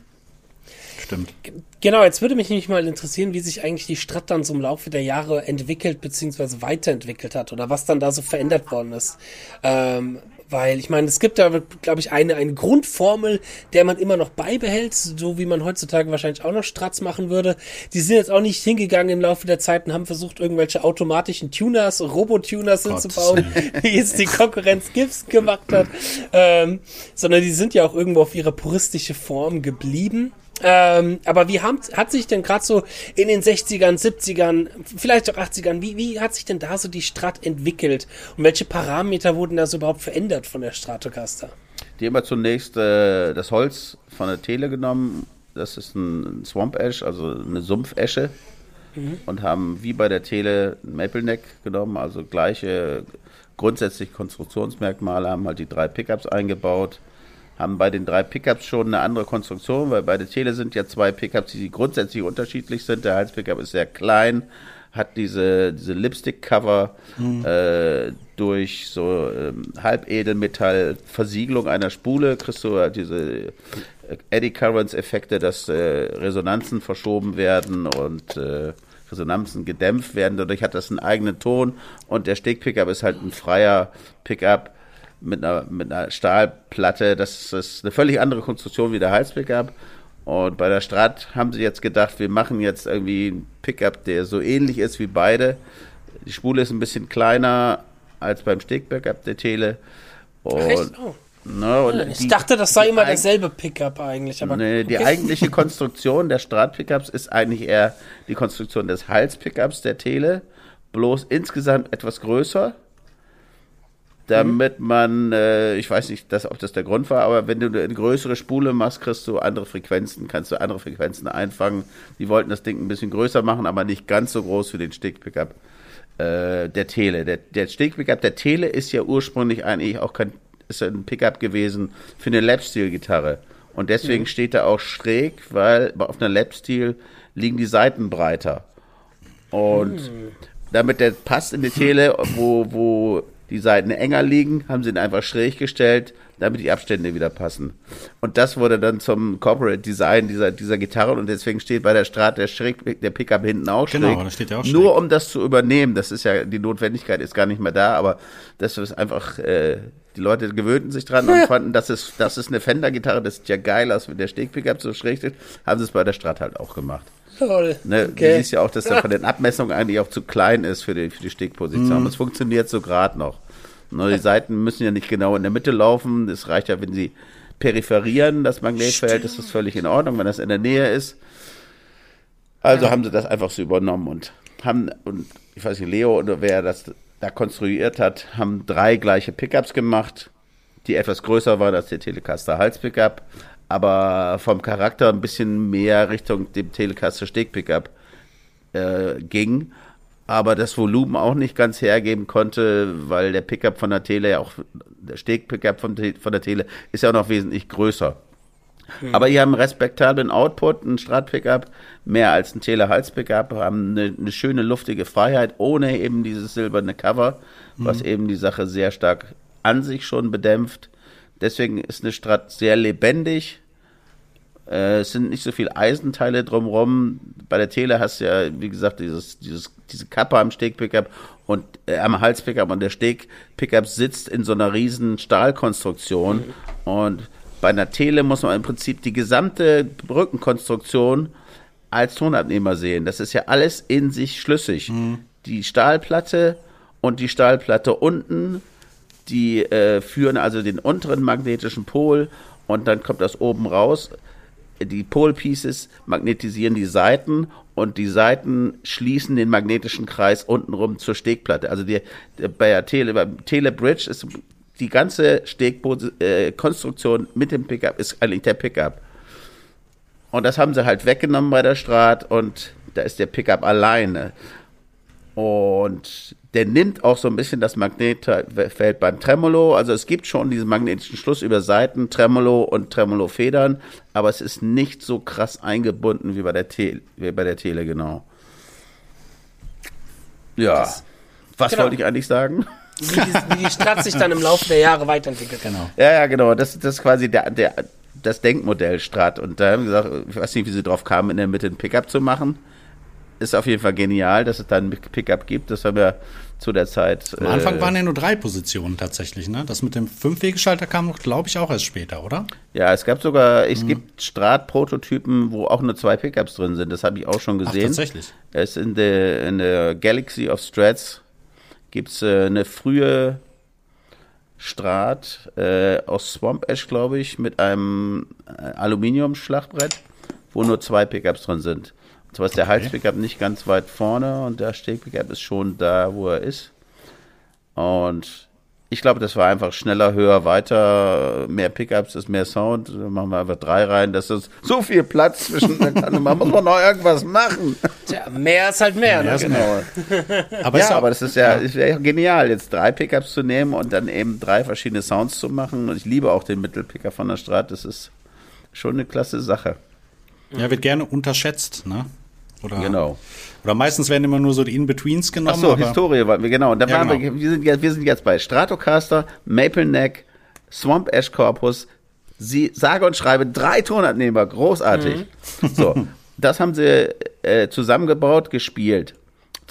stimmt. Genau, jetzt würde mich nämlich mal interessieren, wie sich eigentlich die Stadt dann so im Laufe der Jahre entwickelt bzw. weiterentwickelt hat oder was dann da so verändert worden ist. Ähm, weil ich meine, es gibt da, glaube ich, eine, eine Grundformel, der man immer noch beibehält, so wie man heutzutage wahrscheinlich auch noch Stratz machen würde. Die sind jetzt auch nicht hingegangen im Laufe der Zeit und haben versucht, irgendwelche automatischen Tuners, Robotuners hinzubauen, wie es die Konkurrenz Gips gemacht hat. Ähm, sondern die sind ja auch irgendwo auf ihre puristische Form geblieben. Ähm, aber wie haben, hat sich denn gerade so in den 60ern, 70ern, vielleicht auch 80ern, wie, wie hat sich denn da so die Strat entwickelt? Und welche Parameter wurden da so überhaupt verändert von der Stratocaster? Die haben zunächst äh, das Holz von der Tele genommen. Das ist ein Swamp Ash, also eine Sumpfesche. Mhm. Und haben wie bei der Tele ein Maple Neck genommen, also gleiche grundsätzlich Konstruktionsmerkmale, haben halt die drei Pickups eingebaut haben bei den drei Pickups schon eine andere Konstruktion, weil bei der Tele sind ja zwei Pickups, die grundsätzlich unterschiedlich sind. Der Hals-Pickup ist sehr klein, hat diese, diese Lipstick-Cover mhm. äh, durch so ähm, Halbedelmetall-Versiegelung einer Spule, kriegst du halt diese Eddy Currents-Effekte, dass äh, Resonanzen verschoben werden und äh, Resonanzen gedämpft werden. Dadurch hat das einen eigenen Ton und der Steg-Pickup ist halt ein freier Pickup mit einer, mit einer Stahlplatte. Das ist eine völlig andere Konstruktion wie der Hals-Pickup. Und bei der Strat haben sie jetzt gedacht, wir machen jetzt irgendwie einen Pickup, der so ähnlich ist wie beide. Die Spule ist ein bisschen kleiner als beim Steg-Pickup der Tele. Und, oh. ne, und ich die, dachte, das sei immer derselbe Pickup eigentlich. Aber, okay. Die eigentliche Konstruktion der Strat-Pickups ist eigentlich eher die Konstruktion des Hals-Pickups der Tele, bloß insgesamt etwas größer damit man, äh, ich weiß nicht, dass, ob das der Grund war, aber wenn du eine größere Spule machst, kriegst du andere Frequenzen, kannst du andere Frequenzen einfangen. Die wollten das Ding ein bisschen größer machen, aber nicht ganz so groß für den Stick-Pickup äh, der Tele. Der, der Stick-Pickup der Tele ist ja ursprünglich eigentlich auch kein, ist ein Pickup gewesen für eine Lap-Steel-Gitarre. Und deswegen mhm. steht er auch schräg, weil auf einer Lap-Steel liegen die Seiten breiter. Und mhm. damit der passt in die Tele, wo, wo die Seiten enger liegen, haben sie ihn einfach schräg gestellt, damit die Abstände wieder passen. Und das wurde dann zum Corporate Design dieser, dieser Gitarre und deswegen steht bei der Strat der, schräg, der Pickup hinten auch genau, schräg. Genau, das steht ja auch schräg. Nur um das zu übernehmen, das ist ja, die Notwendigkeit ist gar nicht mehr da, aber das ist einfach, äh, die Leute gewöhnten sich dran und fanden, das ist, das ist eine Fender-Gitarre, das sieht ja geil aus, wenn der Steg-Pickup so schräg ist, haben sie es bei der Strat halt auch gemacht. Toll. Ne, okay. Du siehst ja auch, dass er von den Abmessungen eigentlich auch zu klein ist für die, für die Stegposition. Mm. Es funktioniert so gerade noch. Die Seiten müssen ja nicht genau in der Mitte laufen. Es reicht ja, wenn sie peripherieren, das Magnetfeld, ist das völlig in Ordnung, wenn das in der Nähe ist. Also ja. haben sie das einfach so übernommen und haben, und ich weiß nicht, Leo oder wer das da konstruiert hat, haben drei gleiche Pickups gemacht, die etwas größer waren als der Telecaster Hals Pickup, aber vom Charakter ein bisschen mehr Richtung dem Telecaster Steg Pickup äh, ging aber das Volumen auch nicht ganz hergeben konnte, weil der Pickup von der Tele ja auch, der Steg-Pickup von, von der Tele ist ja auch noch wesentlich größer. Hm. Aber die haben einen respektablen Output, ein Strat-Pickup, mehr als ein Tele-Hals-Pickup, haben eine, eine, schöne luftige Freiheit, ohne eben dieses silberne Cover, hm. was eben die Sache sehr stark an sich schon bedämpft. Deswegen ist eine Strat sehr lebendig, äh, es sind nicht so viele Eisenteile drumherum. Bei der Tele hast du ja, wie gesagt, dieses, dieses, diese Kappe am Steg-Pickup und äh, am Hals-Pickup und der Steg-Pickup sitzt in so einer riesen Stahlkonstruktion. Mhm. Und bei einer Tele muss man im Prinzip die gesamte Brückenkonstruktion als Tonabnehmer sehen. Das ist ja alles in sich schlüssig. Mhm. Die Stahlplatte und die Stahlplatte unten, die äh, führen also den unteren magnetischen Pol und dann kommt das oben raus die Pole Pieces magnetisieren die Seiten und die Seiten schließen den magnetischen Kreis untenrum zur Stegplatte. Also die, bei der Tele, beim Telebridge ist die ganze Stegkonstruktion äh, mit dem Pickup ist eigentlich der Pickup. Und das haben sie halt weggenommen bei der Strat und da ist der Pickup alleine. Und der nimmt auch so ein bisschen das Magnetfeld beim Tremolo. Also es gibt schon diesen magnetischen Schluss über Seiten, Tremolo und Tremolo-Federn, aber es ist nicht so krass eingebunden wie bei der, Tele, wie bei der Tele, genau. Ja, das, was genau. wollte ich eigentlich sagen? Wie die, wie die Stadt sich dann im Laufe der Jahre weiterentwickelt. Genau. Ja, ja, genau. Das, das ist quasi der, der, das Denkmodell Strat. Und da haben wir gesagt, ich weiß nicht, wie sie drauf kamen, in der Mitte ein Pickup zu machen. Ist auf jeden Fall genial, dass es da ein Pickup gibt. Das haben wir zu der Zeit. Am Anfang äh, waren ja nur drei Positionen tatsächlich, ne? Das mit dem Fünfwegeschalter kam noch, glaube ich, auch erst später, oder? Ja, es gab sogar, es mhm. gibt Strat-Prototypen, wo auch nur zwei Pickups drin sind. Das habe ich auch schon gesehen. Ach, tatsächlich. Es ist in der, in der Galaxy of Strats gibt es äh, eine frühe Strat äh, aus Swamp Ash, glaube ich, mit einem äh, Aluminium-Schlagbrett, wo nur zwei Pickups drin sind. Zwar ist der okay. Hals-Pickup nicht ganz weit vorne und der Steg-Pickup ist schon da, wo er ist. Und ich glaube, das war einfach schneller, höher, weiter, mehr Pickups ist mehr Sound. Dann machen wir einfach drei rein. Das ist so viel Platz zwischen. man muss noch irgendwas machen. Tja, mehr ist halt mehr. mehr ne? Genau. aber ja, aber das ist ja, ist ja genial, jetzt drei Pickups zu nehmen und dann eben drei verschiedene Sounds zu machen. Und ich liebe auch den Mittelpicker von der Strat. Das ist schon eine klasse Sache. Ja, wird gerne unterschätzt, ne? Oder, genau. Oder meistens werden immer nur so die In-Betweens genommen. Ach so, Historie war wir, genau. Und da ja, waren genau. wir, wir sind, jetzt, wir sind jetzt bei Stratocaster, Maple Neck, Swamp Ash Corpus, sie sage und schreibe drei Tonabnehmer, großartig. Mhm. So, das haben sie äh, zusammengebaut, gespielt.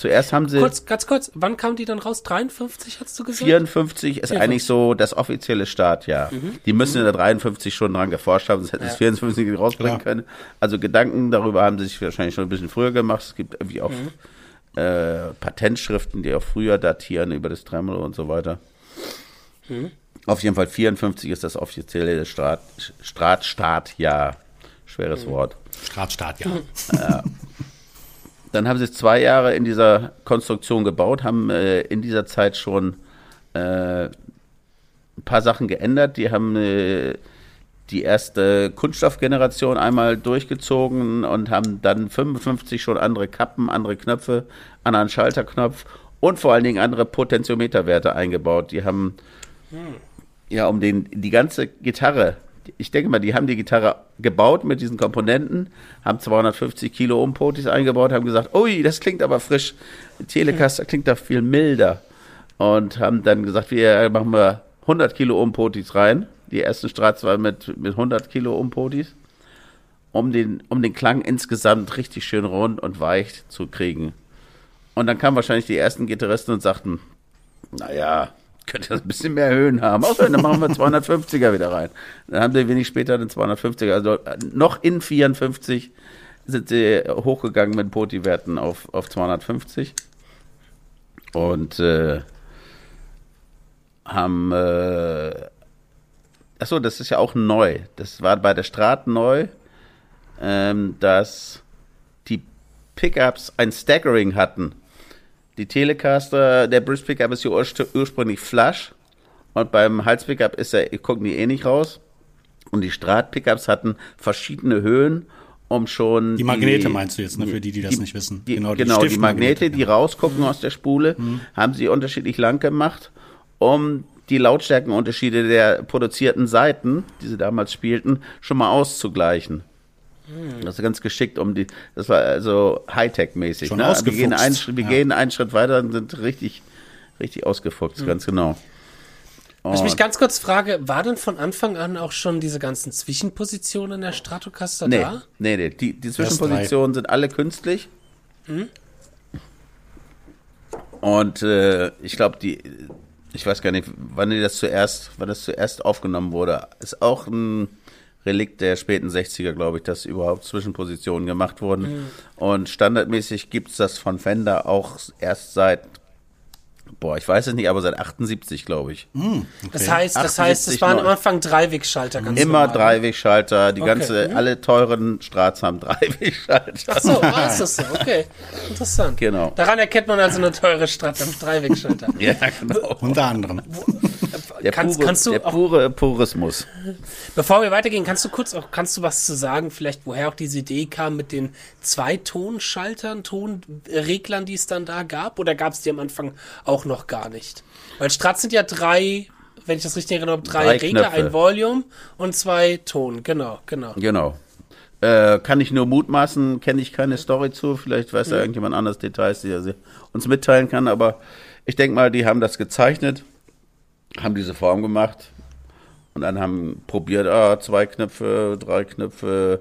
Zuerst haben sie. Kurz, ganz kurz, wann kam die dann raus? 53 hast du gesagt? 54 ist 54. eigentlich so das offizielle Startjahr. Mhm. Die müssen in der 53 schon dran geforscht haben, sonst hätten ja. es 54 nicht rausbringen Klar. können. Also Gedanken darüber haben sie sich wahrscheinlich schon ein bisschen früher gemacht. Es gibt irgendwie auch mhm. äh, Patentschriften, die auch früher datieren über das Tremolo und so weiter. Mhm. Auf jeden Fall 54 ist das offizielle Start, Start Startjahr. Schweres mhm. Wort. Start Startjahr. Ja. Dann haben sie zwei Jahre in dieser Konstruktion gebaut, haben äh, in dieser Zeit schon äh, ein paar Sachen geändert. Die haben äh, die erste Kunststoffgeneration einmal durchgezogen und haben dann 55 schon andere Kappen, andere Knöpfe, anderen Schalterknopf und vor allen Dingen andere Potentiometerwerte eingebaut. Die haben hm. ja um den die ganze Gitarre ich denke mal, die haben die Gitarre gebaut mit diesen Komponenten, haben 250 Kilo Umpotis eingebaut, haben gesagt, ui, das klingt aber frisch. Telecaster klingt da viel milder. Und haben dann gesagt, wir machen wir 100 Kilo Umpotis rein. Die ersten Strats waren mit, mit 100 Kilo Umpotis, um den, um den Klang insgesamt richtig schön rund und weich zu kriegen. Und dann kamen wahrscheinlich die ersten Gitarristen und sagten, naja, könnte das ein bisschen mehr Höhen haben. Außer dann machen wir 250er wieder rein. Dann haben sie wenig später den 250er. Also noch in 54 sind sie hochgegangen mit Poti-Werten auf, auf 250. Und äh, haben, äh, achso, das ist ja auch neu. Das war bei der Strat neu, ähm, dass die Pickups ein Staggering hatten die Telecaster, der Bridge Pickup ist ur ursprünglich flush und beim Hals Pickup ist er, gucken die eh nicht raus. Und die Strat Pickups hatten verschiedene Höhen, um schon. Die Magnete die, meinst du jetzt, ne, für die, die das die, nicht wissen. Die, genau, die, genau, die Magnete, die rausgucken mhm. aus der Spule, mhm. haben sie unterschiedlich lang gemacht, um die Lautstärkenunterschiede der produzierten Seiten, die sie damals spielten, schon mal auszugleichen. Hm. Das ist ganz geschickt um die, das war also Hightech-mäßig. Schon ne? Wir, gehen, ein, wir ja. gehen einen Schritt weiter und sind richtig, richtig ausgefuchst, hm. ganz genau. Und ich mich ganz kurz frage, war denn von Anfang an auch schon diese ganzen Zwischenpositionen in der Stratocaster nee, da? Nee, nee, die, die Zwischenpositionen sind alle künstlich. Hm? Und äh, ich glaube, die, ich weiß gar nicht, wann die das zuerst, wann das zuerst aufgenommen wurde, ist auch ein Relikt der späten 60er, glaube ich, dass überhaupt Zwischenpositionen gemacht wurden. Mhm. Und standardmäßig gibt es das von Fender auch erst seit Boah, ich weiß es nicht, aber seit 78, glaube ich. Mm, okay. Das heißt, das heißt, es waren am Anfang Dreiwegschalter ganz Immer normal. Dreiwegschalter, die okay. ganze, mhm. alle teuren Strats haben Dreiwegschalter. Ach so, ah, ist das so, okay. Interessant. Genau. Daran erkennt man also eine teure Strat am Dreiwegschalter. ja, genau. Unter anderem. Der, kannst, pure, kannst du der pure Purismus. Bevor wir weitergehen, kannst du kurz auch, kannst du was zu sagen, vielleicht woher auch diese Idee kam mit den zwei Tonschaltern, Tonreglern, die es dann da gab? Oder gab es die am Anfang auch noch gar nicht? Weil Strats sind ja drei, wenn ich das richtig erinnere, drei, drei Regler, Knöpfe. ein Volume und zwei Ton. Genau, genau. Genau. Äh, kann ich nur mutmaßen, kenne ich keine Story zu. Vielleicht weiß ja mhm. irgendjemand anders Details, die er uns mitteilen kann. Aber ich denke mal, die haben das gezeichnet haben diese Form gemacht Und dann haben probiert, ah, zwei Knöpfe, drei Knöpfe,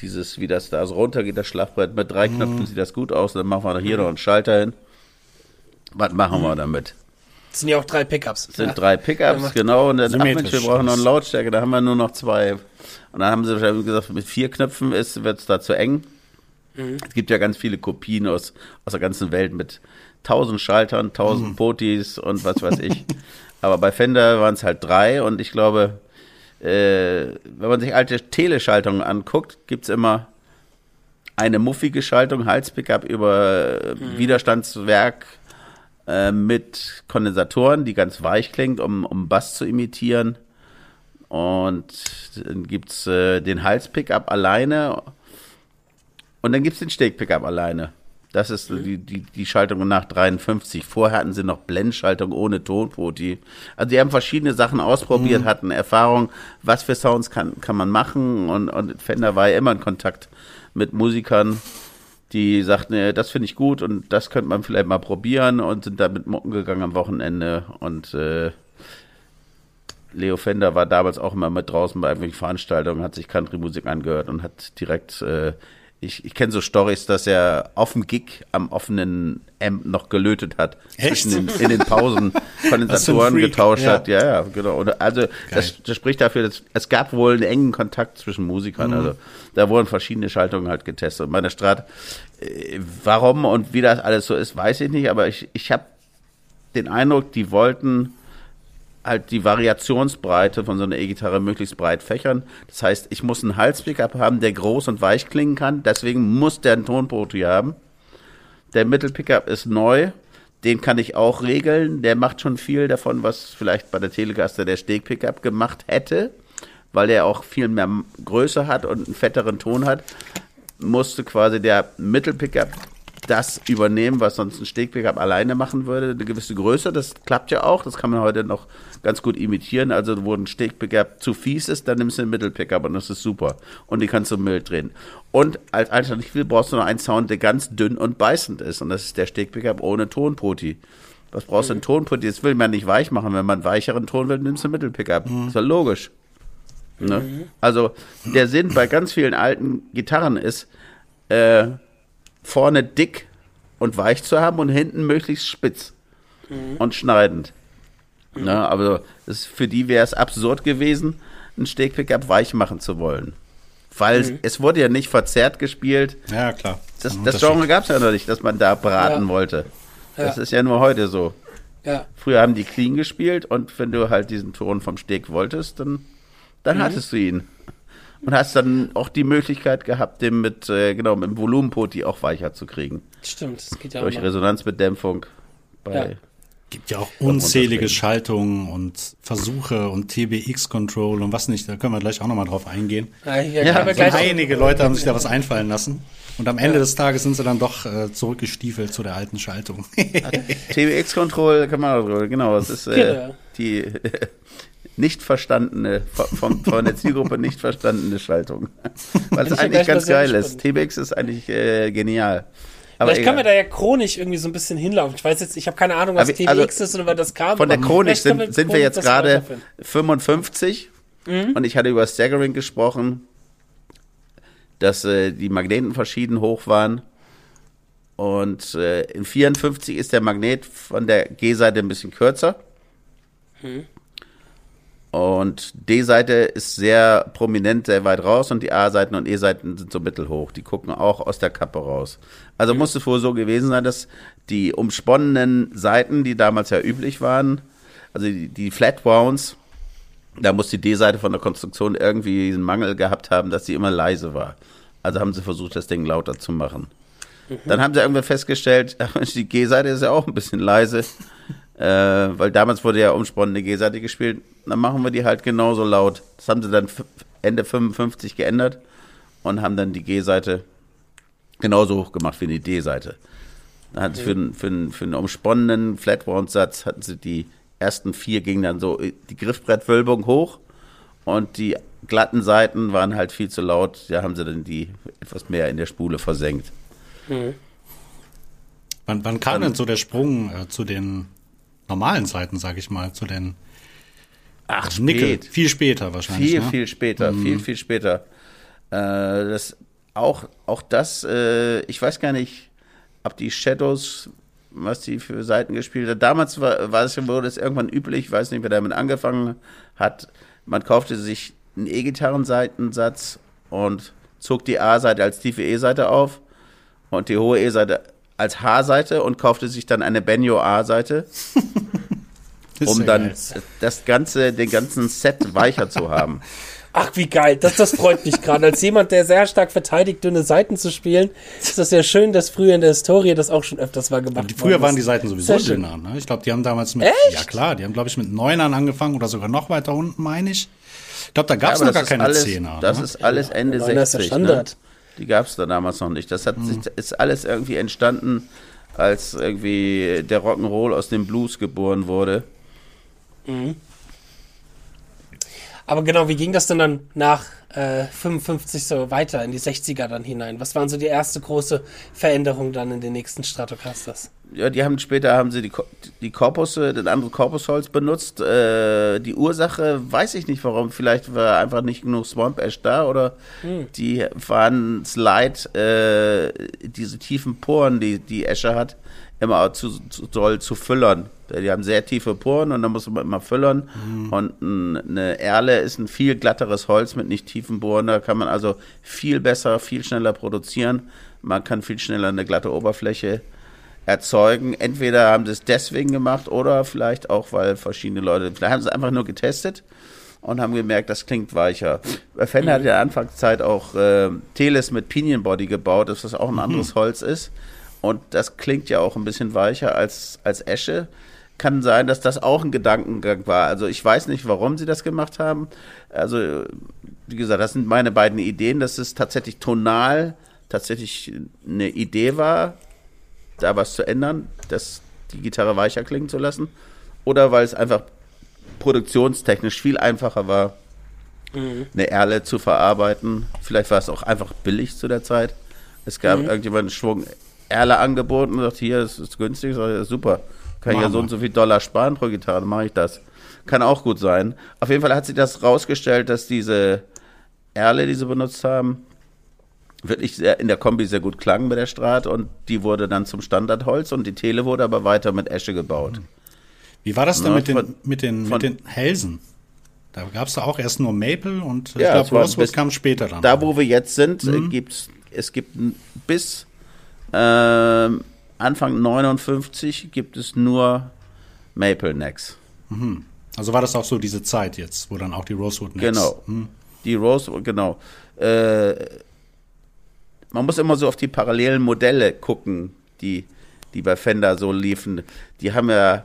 dieses, wie das da so runtergeht, das Schlagbrett mit drei Knöpfen sieht das gut aus, dann machen wir hier noch einen Schalter hin. Was machen wir damit? Das sind ja auch drei Pickups. Das sind ja. drei Pickups, Ja, genau, und dann, ach Mensch, wir brauchen noch eine. Lautstärke, da haben wir nur noch zwei. Und dann haben sie wahrscheinlich gesagt, mit vier Knöpfen ist, wird's da zu eng. Es gibt ja ganz viele Kopien aus, aus der ganzen Welt mit tausend Schaltern, tausend Potis und was weiß ich. Aber bei Fender waren es halt drei und ich glaube, äh, wenn man sich alte Teleschaltungen anguckt, gibt's immer eine muffige Schaltung, Halspickup über äh, Widerstandswerk äh, mit Kondensatoren, die ganz weich klingt, um, um Bass zu imitieren. Und dann gibt's äh, den Halspickup alleine und dann gibt's den Steg-Pickup alleine. Das ist die, die, die Schaltung nach 53. Vorher hatten sie noch Blendschaltung ohne Tonpoti. Also die haben verschiedene Sachen ausprobiert, hatten Erfahrung, was für Sounds kann, kann man machen. Und, und Fender war ja immer in Kontakt mit Musikern, die sagten, ja, das finde ich gut und das könnte man vielleicht mal probieren und sind damit mucken gegangen am Wochenende. Und äh, Leo Fender war damals auch immer mit draußen bei irgendwelchen Veranstaltungen, hat sich Country-Musik angehört und hat direkt, äh, ich, ich kenne so Stories, dass er auf dem Gig am offenen Amp noch gelötet hat. Echt? Zwischen den, in den Pausen Kondensatoren getauscht ja. hat. Ja, ja, genau. Und also das, das spricht dafür, dass es gab wohl einen engen Kontakt zwischen Musikern. Mhm. Also da wurden verschiedene Schaltungen halt getestet. Und bei der Strat, äh, warum und wie das alles so ist, weiß ich nicht, aber ich, ich habe den Eindruck, die wollten halt die Variationsbreite von so einer E-Gitarre möglichst breit fächern. Das heißt, ich muss einen Halspickup haben, der groß und weich klingen kann. Deswegen muss der einen Tonpoti haben. Der Mittelpickup ist neu. Den kann ich auch regeln. Der macht schon viel davon, was vielleicht bei der Telecaster der Steg-Pickup gemacht hätte, weil der auch viel mehr Größe hat und einen fetteren Ton hat. Musste quasi der Mittelpickup das übernehmen, was sonst ein Steg-Pickup alleine machen würde. Eine gewisse Größe, das klappt ja auch. Das kann man heute noch ganz gut imitieren. Also, wo ein Steg-Pickup zu fies ist, dann nimmst du einen Mittel-Pickup und das ist super. Und die kannst du mild drehen. Und als Alternative brauchst du noch einen Sound, der ganz dünn und beißend ist. Und das ist der Steg-Pickup ohne Tonpoti. Was brauchst du einen Tonpoti? Das will man nicht weich machen. Wenn man einen weicheren Ton will, nimmst du einen Mittel-Pickup. Ist ja logisch. Ne? Also, der Sinn bei ganz vielen alten Gitarren ist, äh, vorne dick und weich zu haben und hinten möglichst spitz und schneidend. Na, aber das ist, für die wäre es absurd gewesen, einen Steg-Pickup weich machen zu wollen. Weil es, es wurde ja nicht verzerrt gespielt. Ja, klar. Das, Ein das. Genre gab es ja noch nicht, dass man da braten Ja. wollte. Das Ja. ist ja nur heute so. Ja. Früher haben die clean gespielt und wenn du halt diesen Ton vom Steg wolltest, dann, dann Mhm. hattest du ihn. Und hast dann auch die Möglichkeit gehabt, den mit, äh, genau, mit dem Volumenpoti auch weicher zu kriegen. Stimmt, das geht ja auch Durch. Resonanzbedämpfung bei. Ja. gibt ja auch unzählige. Schaltungen und Versuche und TBX-Control und was nicht. Da können wir gleich auch nochmal drauf eingehen. Ja, hier Ja, können wir gleich Einige Leute haben sich da was einfallen lassen. Und am Ende des Tages sind sie dann doch äh, zurückgestiefelt zu der alten Schaltung. TBX-Control kann man auch drüber, genau. Das ist äh, Genau. die nicht verstandene, von, von der Zielgruppe nicht verstandene Schaltung. Ja eigentlich ganz geil ist. TBX ist eigentlich äh, genial. Aber Vielleicht können wir egal. da ja chronisch irgendwie so ein bisschen hinlaufen. Ich weiß jetzt, ich habe keine Ahnung, was wir- TBX also ist oder wer das kam. Von der Chronik vielleicht können sind, sind wir jetzt gerade weiterführen. 55 Mhm. und ich hatte über Staggering gesprochen, dass äh, die Magneten verschieden hoch waren. Und äh, in 54 ist der Magnet von der G-Seite ein bisschen kürzer. Mhm. Und D-Seite ist sehr prominent, sehr weit raus und die A-Seiten und E-Seiten sind so mittelhoch. Die gucken auch aus der Kappe raus. Also muss es wohl so gewesen sein, dass die umsponnenen Seiten, die damals ja üblich waren, also die, die Flat Wounds, da muss die D-Seite von der Konstruktion irgendwie einen Mangel gehabt haben, dass sie immer leise war. Also haben sie versucht, das Ding lauter zu machen. Dann haben sie irgendwann festgestellt, die G-Seite ist ja auch ein bisschen leise, äh, weil damals wurde ja umsponnende G-Seite gespielt. Dann machen wir die halt genauso laut. Das haben sie dann Ende 55 geändert und haben dann die G-Seite genauso hoch gemacht wie die D-Seite. Dann hatten sie für, einen- für, einen- für einen umsponnenen Flatwound-Satz hatten sie die ersten vier gingen dann so äh, die Griffbrettwölbung hoch und die glatten Seiten waren halt viel zu laut. Da haben sie dann die etwas mehr in der Spule versenkt. wann, wann kam denn so der Sprung äh, zu den normalen Seiten, sag ich mal, zu den Ach, Nickel. spät. Viel später wahrscheinlich. Viel, ne? viel später, viel, viel später. Äh, das, auch, auch das, äh, ich weiß gar nicht, ob die Shadows, was die für Seiten gespielt hat. Damals war, war es, wurde es irgendwann üblich, ich weiß nicht, wer damit angefangen hat. Man kaufte sich einen E-Gitarren-Seitensatz und zog die A-Seite als tiefe E-Seite auf und die hohe E-Seite als H-Seite und kaufte sich dann eine Benjo A-Seite, um ja dann geil. das ganze, den ganzen Set weicher zu haben. Ach, wie geil. Das, das freut mich gerade. Als jemand, der sehr stark verteidigt, dünne Seiten zu spielen, ist das ja schön, dass früher in der Historie das auch schon öfters mal gemacht Die, früher waren die. Seiten sowieso dünner. Ne? Ich glaube, die haben damals mit. Echt? Ja klar, die haben, glaube ich, mit Neunern angefangen oder sogar noch weiter unten, meine ich. Ich glaube, da gab es Ja, noch aber gar keine alles, Zehner. Das ne? ist alles Ende Ja, Neuner ist 60. der Standard. Ne? Die gab es da damals noch nicht. Das hat sich, ist alles irgendwie entstanden, als irgendwie der Rock'n'Roll aus dem Blues geboren wurde. Aber genau, wie ging das denn dann nach äh, 55 so weiter in die 60er dann hinein? Was waren so die erste große Veränderung dann in den nächsten Stratocasters? Ja, die haben später haben sie die, die Korpusse, den anderen Korpusholz benutzt. Äh, die Ursache weiß ich nicht warum. Vielleicht war einfach nicht genug Swamp Ash da oder die waren es leid, äh, diese tiefen Poren, die die Esche hat, immer zu, zu doll zu füllern. Die haben sehr tiefe Poren und dann muss man immer füllern. Und ein, eine Erle ist ein viel glatteres Holz mit nicht tiefen Bohren. Da kann man also viel besser, viel schneller produzieren. Man kann viel schneller eine glatte Oberfläche erzeugen. Entweder haben sie es deswegen gemacht oder vielleicht auch, weil verschiedene Leute, vielleicht haben sie es einfach nur getestet und haben gemerkt, das klingt weicher. Fender hat in der Anfangszeit auch äh, Teles mit Pinion Body gebaut, dass das auch ein anderes Holz ist. Und das klingt ja auch ein bisschen weicher als, als Esche. Kann sein, dass das auch ein Gedankengang war. Also ich weiß nicht, warum sie das gemacht haben. Also, wie gesagt, das sind meine beiden Ideen, dass es tatsächlich tonal tatsächlich eine Idee war, da was zu ändern, dass die Gitarre weicher klingen zu lassen. Oder weil es einfach produktionstechnisch viel einfacher war, eine Erle zu verarbeiten. Vielleicht war es auch einfach billig zu der Zeit. Es gab irgendjemand einen Schwung Erle angeboten und sagt, hier, das ist günstig. Ich sag, ja, super. Kann ich ja so und so viel Dollar sparen pro Gitarre, dann mache ich das. Kann auch gut sein. Auf jeden Fall hat sich das rausgestellt, dass diese Erle, die sie benutzt haben, wirklich sehr, in der Kombi sehr gut klang mit der Strat und die wurde dann zum Standardholz und die Tele wurde aber weiter mit Esche gebaut. Wie war das denn Na, mit, den, von- mit, den, mit den Hälsen? Da gab es da auch erst nur Maple und Ja, ich es glaube, Rosewood kam später dann. Da, wo wir jetzt sind, Mhm. äh, gibt's, es gibt bis ähm, Anfang 59 gibt es nur Maple Necks. also war das auch so diese Zeit jetzt, wo dann auch die Rosewood Necks. Genau. Hm. Die Rose, genau. Äh, man muss immer so auf die parallelen Modelle gucken, die, die bei Fender so liefen. Die haben ja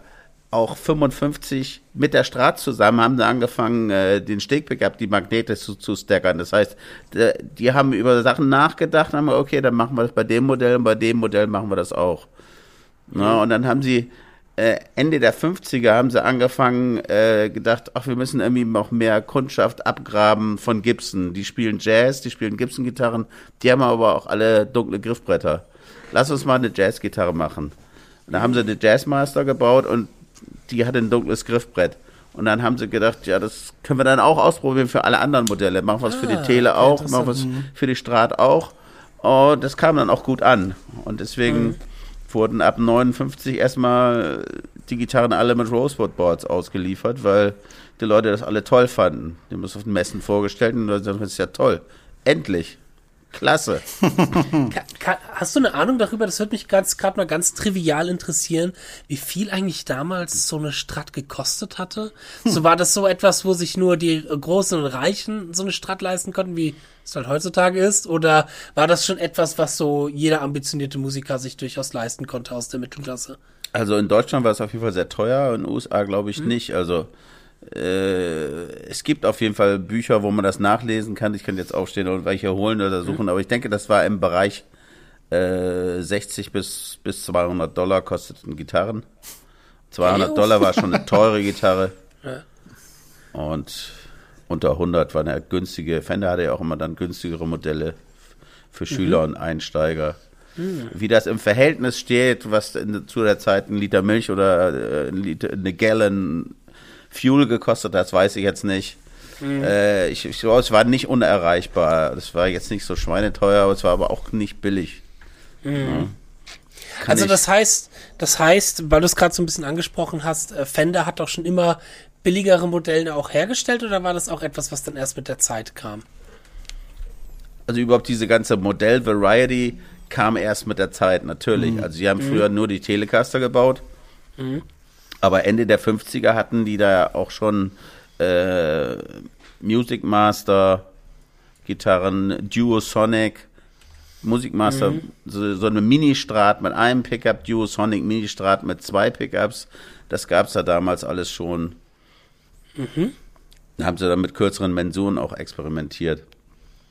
auch 55 mit der Strat zusammen haben sie angefangen, äh, den Stegpickup, die Magnete zu, zu stackern. Das heißt, die haben über Sachen nachgedacht, haben wir, okay, dann machen wir das bei dem Modell und bei dem Modell machen wir das auch. Na, und dann haben sie äh, Ende der 50er haben sie angefangen, äh, gedacht, ach, wir müssen irgendwie noch mehr Kundschaft abgraben von Gibson. Die spielen Jazz, die spielen Gibson-Gitarren, die haben aber auch alle dunkle Griffbretter. Lass uns mal eine Jazz-Gitarre machen. Und da haben sie eine Jazzmaster gebaut und die hatte ein dunkles Griffbrett. Und dann haben sie gedacht, ja, das können wir dann auch ausprobieren für alle anderen Modelle. Machen wir es für die Ah, Tele okay, auch, machen wir es für die Strat auch. Und das kam dann auch gut an. Und deswegen wurden ab 59 erstmal die Gitarren alle mit Rosewood-Boards ausgeliefert, weil die Leute das alle toll fanden. Die haben das auf den Messen vorgestellt und sagten, das ist ja toll. Endlich. Klasse. Hast du eine Ahnung darüber, das würde mich ganz gerade mal ganz trivial interessieren, wie viel eigentlich damals so eine Strat gekostet hatte? So war das so etwas, wo sich nur die Großen und Reichen so eine Strat leisten konnten, wie es halt heutzutage ist? Oder war das schon etwas, was so jeder ambitionierte Musiker sich durchaus leisten konnte aus der Mittelklasse? Also in Deutschland war es auf jeden Fall sehr teuer, in den USA glaube ich nicht. Also es gibt auf jeden Fall Bücher, wo man das nachlesen kann. Ich kann jetzt aufstehen und welche holen oder suchen, aber ich denke, das war im Bereich äh, 60 bis, bis 200 Dollar kosteten Gitarren. 200 Ey, Dollar war schon eine teure Gitarre. Ja. Und unter 100 war eine günstige. Fender hatte ja auch immer dann günstigere Modelle für Schüler und Einsteiger. Wie das im Verhältnis steht, was in, zu der Zeit ein Liter Milch oder äh, ein Liter, eine Gallon Fuel gekostet hat, das weiß ich jetzt nicht. Mhm. Äh, ich, ich glaube, es war nicht unerreichbar. Das war jetzt nicht so schweineteuer, aber es war aber auch nicht billig. Ja. Kann Also ich- das heißt, das heißt, weil du es gerade so ein bisschen angesprochen hast, äh, Fender hat doch schon immer billigere Modelle auch hergestellt oder war das auch etwas, was dann erst mit der Zeit kam? also überhaupt diese ganze Modell-Variety kam erst mit der Zeit, natürlich. Also sie haben früher nur die Telecaster gebaut. Aber Ende der 50er hatten die da auch schon äh, Music Master, Gitarren, Duo Sonic, Music Master, so, so eine Mini-Strat mit einem Pickup, Duo Sonic Mini-Strat mit zwei Pickups. Das gab es da damals alles schon. Da haben sie dann mit kürzeren Mensuren auch experimentiert.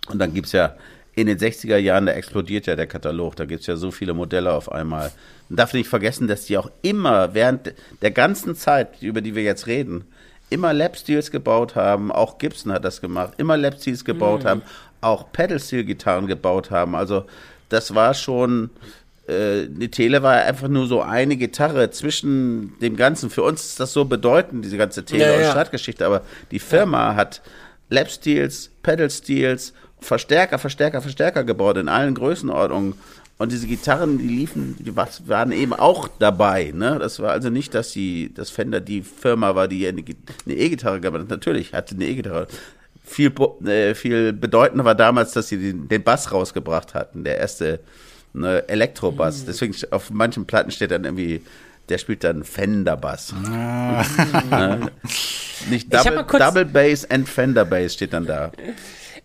Und dann gibt's ja in den 60er Jahren, da explodiert ja der Katalog. Da gibt's ja so viele Modelle auf einmal. Man darf nicht vergessen, dass die auch immer während der ganzen Zeit, über die wir jetzt reden, immer Lap-Steels gebaut haben. Auch Gibson hat das gemacht. Immer Lap-Steels gebaut haben. Auch Pedal-Steel-Gitarren gebaut haben. Also das war schon äh, die Tele war einfach nur so eine Gitarre zwischen dem Ganzen. Für uns ist das so bedeutend, diese ganze Tele- Ja, und ja. Stratgeschichte. Aber die Firma hat Lap-Steels, Pedal-Steels, Verstärker, Verstärker, Verstärker gebaut in allen Größenordnungen. Und diese Gitarren, die liefen, die wa- waren eben auch dabei. Ne? Das war also nicht, dass die, das Fender die Firma war, die eine Gi- eine E-Gitarre hat. Natürlich hatte eine E-Gitarre. Viel, äh, viel bedeutender war damals, dass sie den, den Bass rausgebracht hatten. Der erste ne, Elektrobass. Mhm. Deswegen auf manchen Platten steht dann irgendwie, der spielt dann Fender-Bass. Ne? Nicht Ich hab Double, Double Bass and Fender Bass steht dann da.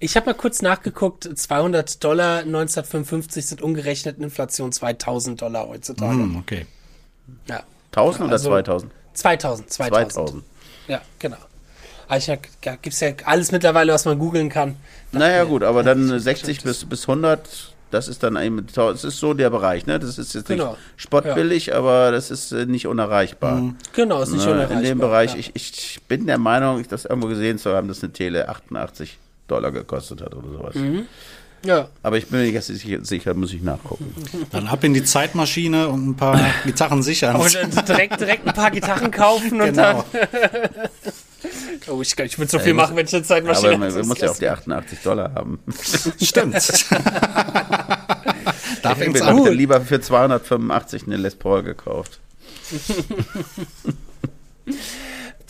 Ich habe mal kurz nachgeguckt, 200 Dollar 1955 sind umgerechnet Inflation 2000 Dollar heutzutage. Hm, okay. Ja. 1000 oder Also- 2000? 2000, 2000. 2000. Ja, genau. Also ja, gibt's ja alles mittlerweile, was man googeln kann. Naja, gut, aber dann 60 bis, bis 100, das ist dann eben, das ist so der Bereich, ne? Das ist jetzt nicht Genau. spottbillig, aber das ist äh, nicht unerreichbar. Genau, ist nicht Ne, unerreichbar. In dem Bereich, ja. ich, ich bin der Meinung, ich das irgendwo gesehen zu haben, dass eine Tele 88 Dollar gekostet hat oder sowas. Mhm. Ja, Aber ich bin mir nicht sicher, muss ich nachgucken. Dann ab in die Zeitmaschine und ein paar Gitarren sichern. und direkt, direkt ein paar Gitarren kaufen und Genau. dann. Oh, ich, ich würde so viel machen, wenn ich eine Zeitmaschine Aber man, muss ja auch die 88 Dollar haben. Stimmt. da Ich habe mir lieber für 285 eine Les Paul gekauft.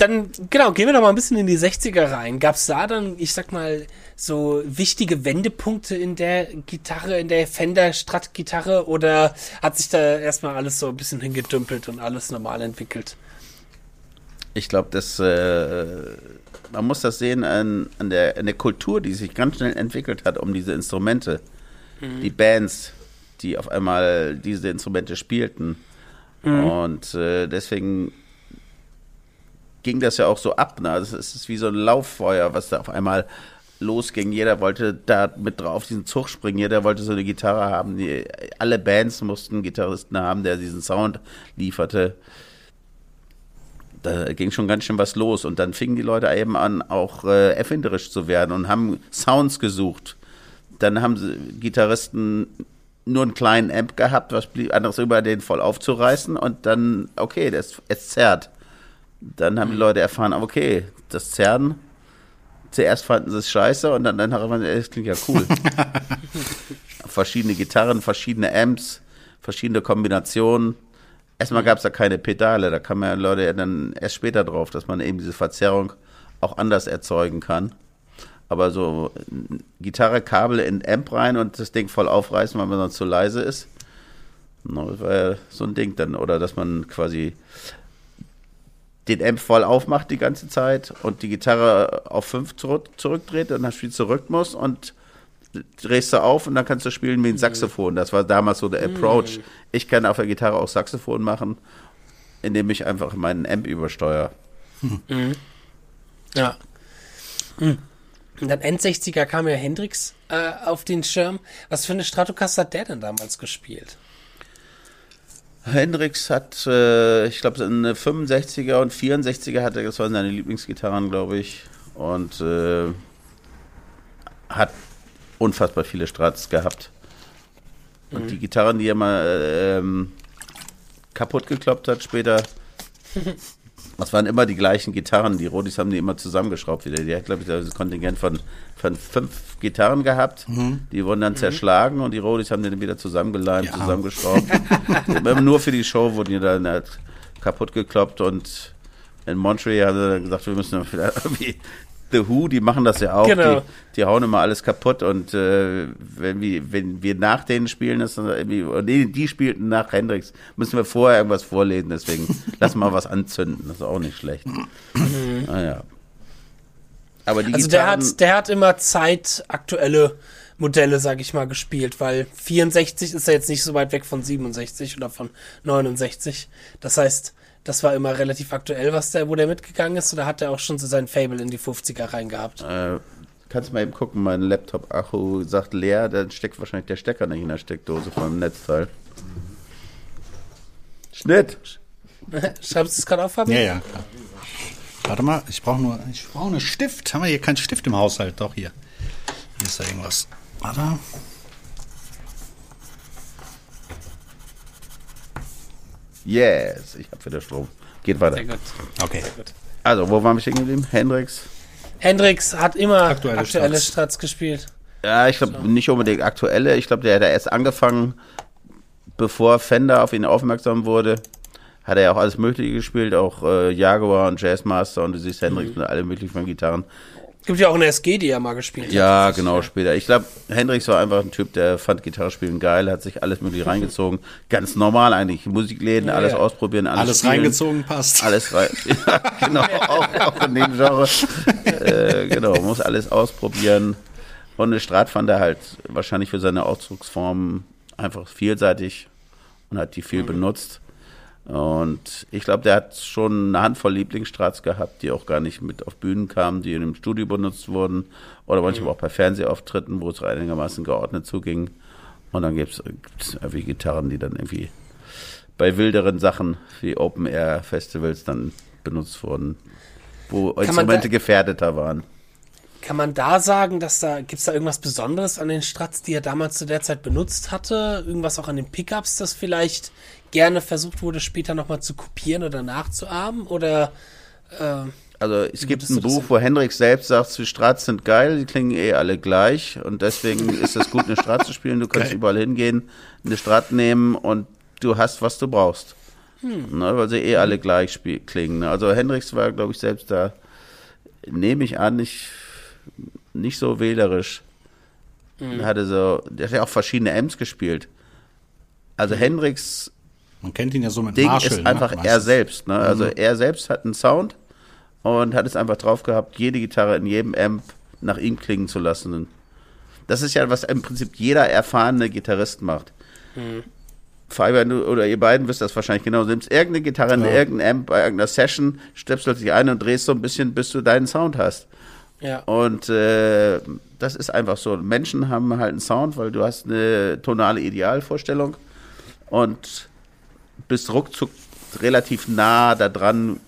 Dann, genau, gehen wir doch mal ein bisschen in die 60er rein. Gab es da dann, ich sag mal, so wichtige Wendepunkte in der Gitarre, in der Fender Strat-Gitarre oder hat sich da erstmal alles so ein bisschen hingedümpelt und alles normal entwickelt? Ich glaube, dass äh, man muss das sehen an, an, der, an der Kultur, die sich ganz schnell entwickelt hat um diese Instrumente. Die Bands, die auf einmal diese Instrumente spielten. Und äh, deswegen ging das ja auch so ab. Ne? Also es ist wie so ein Lauffeuer, was da auf einmal losging. Jeder wollte da mit drauf diesen Zug springen. Jeder wollte so eine Gitarre haben. Die, alle Bands mussten Gitarristen haben, der diesen Sound lieferte da ging schon ganz schön was los. Und dann fingen die Leute eben an, auch äh, erfinderisch zu werden und haben Sounds gesucht. Dann haben Gitarristen nur einen kleinen Amp gehabt, was blieb anderes über den voll aufzureißen und dann, okay, das, es zerrt. Dann haben die Leute erfahren, okay, das Zerren, zuerst fanden sie es scheiße und dann, dann haben sie, das klingt ja cool. verschiedene Gitarren, verschiedene Amps, verschiedene Kombinationen. Erstmal gab es da keine Pedale, da kamen ja Leute ja dann erst später drauf, dass man eben diese Verzerrung auch anders erzeugen kann. Aber so Gitarre, Kabel in Amp rein und das Ding voll aufreißen, weil man sonst zu leise ist. No, das war ja so ein Ding dann. Oder dass man quasi den Amp voll aufmacht die ganze Zeit und die Gitarre auf 5 zurück, zurückdreht, dann spielst du Rhythmus und drehst du auf und dann kannst du spielen wie ein Saxophon. Das war damals so der Approach. Ich kann auf der Gitarre auch Saxophon machen, indem ich einfach meinen Amp übersteuere. Ja. Hm. Und dann N60er kam ja Hendrix äh, auf den Schirm. Was für eine Stratocaster hat der denn damals gespielt? Hendrix hat, äh, ich glaube, eine 65er und 64er hatte, das waren seine Lieblingsgitarren, glaube ich. Und äh, hat unfassbar viele Strats gehabt. Und die Gitarren, die er mal äh, ähm, kaputt gekloppt hat später, Das waren immer die gleichen Gitarren. Die Rodis haben die immer zusammengeschraubt wieder. Die hat, glaube ich, das Kontingent von, von fünf Gitarren gehabt. Mhm. Die wurden dann zerschlagen und die Rodis haben die dann wieder zusammengeleimt, Ja. zusammengeschraubt. Nur für die Show wurden die dann halt kaputt gekloppt und in Montreal haben sie dann gesagt, wir müssen dann vielleicht irgendwie The Who, die machen das ja auch. Genau. Die, die hauen immer alles kaputt und äh, wenn, wir, wenn wir nach denen spielen, ist nee, die spielten nach Hendrix, müssen wir vorher irgendwas vorlesen, deswegen lass mal was anzünden, das ist auch nicht schlecht. Naja. Aber die Also der Gitarren, hat, der hat immer zeitaktuelle Modelle, sag ich mal, gespielt, weil 64 ist ja jetzt nicht so weit weg von 67 oder von 69. Das heißt, das war immer relativ aktuell, was der, wo der mitgegangen ist, oder hat er auch schon so sein Fable in die 50er reingehabt? äh, kannst du mal eben gucken, mein Laptop-Akku sagt leer, dann steckt wahrscheinlich der Stecker nicht in der Steckdose vom Netzteil. Schnitt! Schreibst du es gerade auf, Fabi? Ja, ja, klar. Warte mal, ich brauche nur, ich brauche einen Stift. Haben wir hier keinen Stift im Haushalt? Doch, hier. Hier ist da irgendwas. Warte. Yes, ich hab wieder Strom. Geht weiter. Sehr gut. Okay. Also, wo waren wir stehen geblieben? Hendrix? Hendrix hat immer Aktuelle aktuelle, Strats. Strats. gespielt. Ja, ich glaube nicht unbedingt aktuelle. Ich glaube, der hat erst angefangen, bevor Fender auf ihn aufmerksam wurde. Hat er ja auch alles Mögliche gespielt, auch äh, Jaguar und Jazzmaster und du siehst Hendrix mit alle möglichen von Gitarren. Gibt ja auch eine SG, die er mal gespielt hat. Ja, genau, später. Ich glaube, Hendrix war einfach ein Typ, der fand Gitarre spielen geil, hat sich alles mögliche reingezogen. Ganz normal eigentlich. Musikläden, Ja, alles ja. ausprobieren, alles, Alles spielen. reingezogen passt. Alles rein. Ja, genau, auch, auch in dem Genre. Äh, genau, muss alles ausprobieren. Und eine Strat fand er halt wahrscheinlich für seine Ausdrucksform einfach vielseitig und hat die viel benutzt. Und ich glaube, der hat schon eine Handvoll Lieblingsstrats gehabt, die auch gar nicht mit auf Bühnen kamen, die in dem Studio benutzt wurden oder manchmal auch bei Fernsehauftritten, wo es einigermaßen geordnet zuging. Und dann gibt es irgendwie Gitarren, die dann irgendwie bei wilderen Sachen wie Open-Air-Festivals dann benutzt wurden, wo man Instrumente da- gefährdeter waren. Kann man da sagen, dass da, gibt's da irgendwas Besonderes an den Strats, die er damals zu der Zeit benutzt hatte? Irgendwas auch an den Pickups, das vielleicht gerne versucht wurde, später nochmal zu kopieren oder nachzuahmen? Oder, äh, Also es gibt ein Buch, wo Hendrix selbst sagt, die Strats sind geil, die klingen eh alle gleich und deswegen ist es gut, eine Strat zu spielen. Du kannst Geil. überall hingehen, eine Strat nehmen und du hast, was du brauchst. Ne, weil sie eh alle gleich klingen. ne. Also Hendrix war, glaube ich, selbst da, nehme ich an, nicht, nicht so wählerisch. Er Hatte so, der hat ja auch verschiedene Amps gespielt. Also Hendrix Man kennt ihn ja so mit Ding Marshall. ist einfach ne? er selbst. Ne? Also er selbst hat einen Sound und hat es einfach drauf gehabt, jede Gitarre in jedem Amp nach ihm klingen zu lassen. Das ist ja, was im Prinzip jeder erfahrene Gitarrist macht. Fabian, du oder ihr beiden wisst das wahrscheinlich genau. Du nimmst irgendeine Gitarre in Ja. irgendeinem Amp bei irgendeiner Session, stöpselst dich ein und drehst so ein bisschen, bis du deinen Sound hast. ja. Und äh, das ist einfach so. Menschen haben halt einen Sound, weil du hast eine tonale Idealvorstellung und bist ruckzuck relativ nah da dran,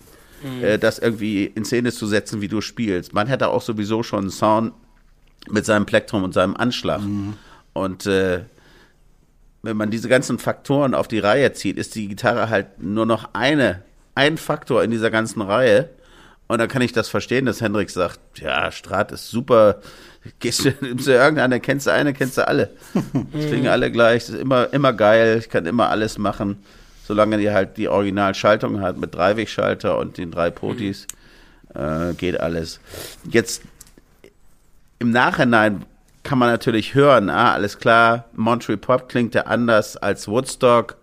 äh, das irgendwie in Szene zu setzen, wie du spielst. Man hätte auch sowieso schon einen Sound mit seinem Plektrum und seinem Anschlag. Und äh, wenn man diese ganzen Faktoren auf die Reihe zieht, ist die Gitarre halt nur noch eine, ein Faktor in dieser ganzen Reihe. Und dann kann ich das verstehen, dass Hendrik sagt, ja, Strat ist super. Gehst du, nimmst du irgendeine, kennst du eine, kennst du alle. Die klingen alle gleich, das ist immer, immer geil, ich kann immer alles machen. Solange die halt die Originalschaltung hat mit Dreiwegschalter und den drei Potis, äh, geht alles. Jetzt im Nachhinein kann man natürlich hören, ah, alles klar, Montreal Pop klingt ja anders als Woodstock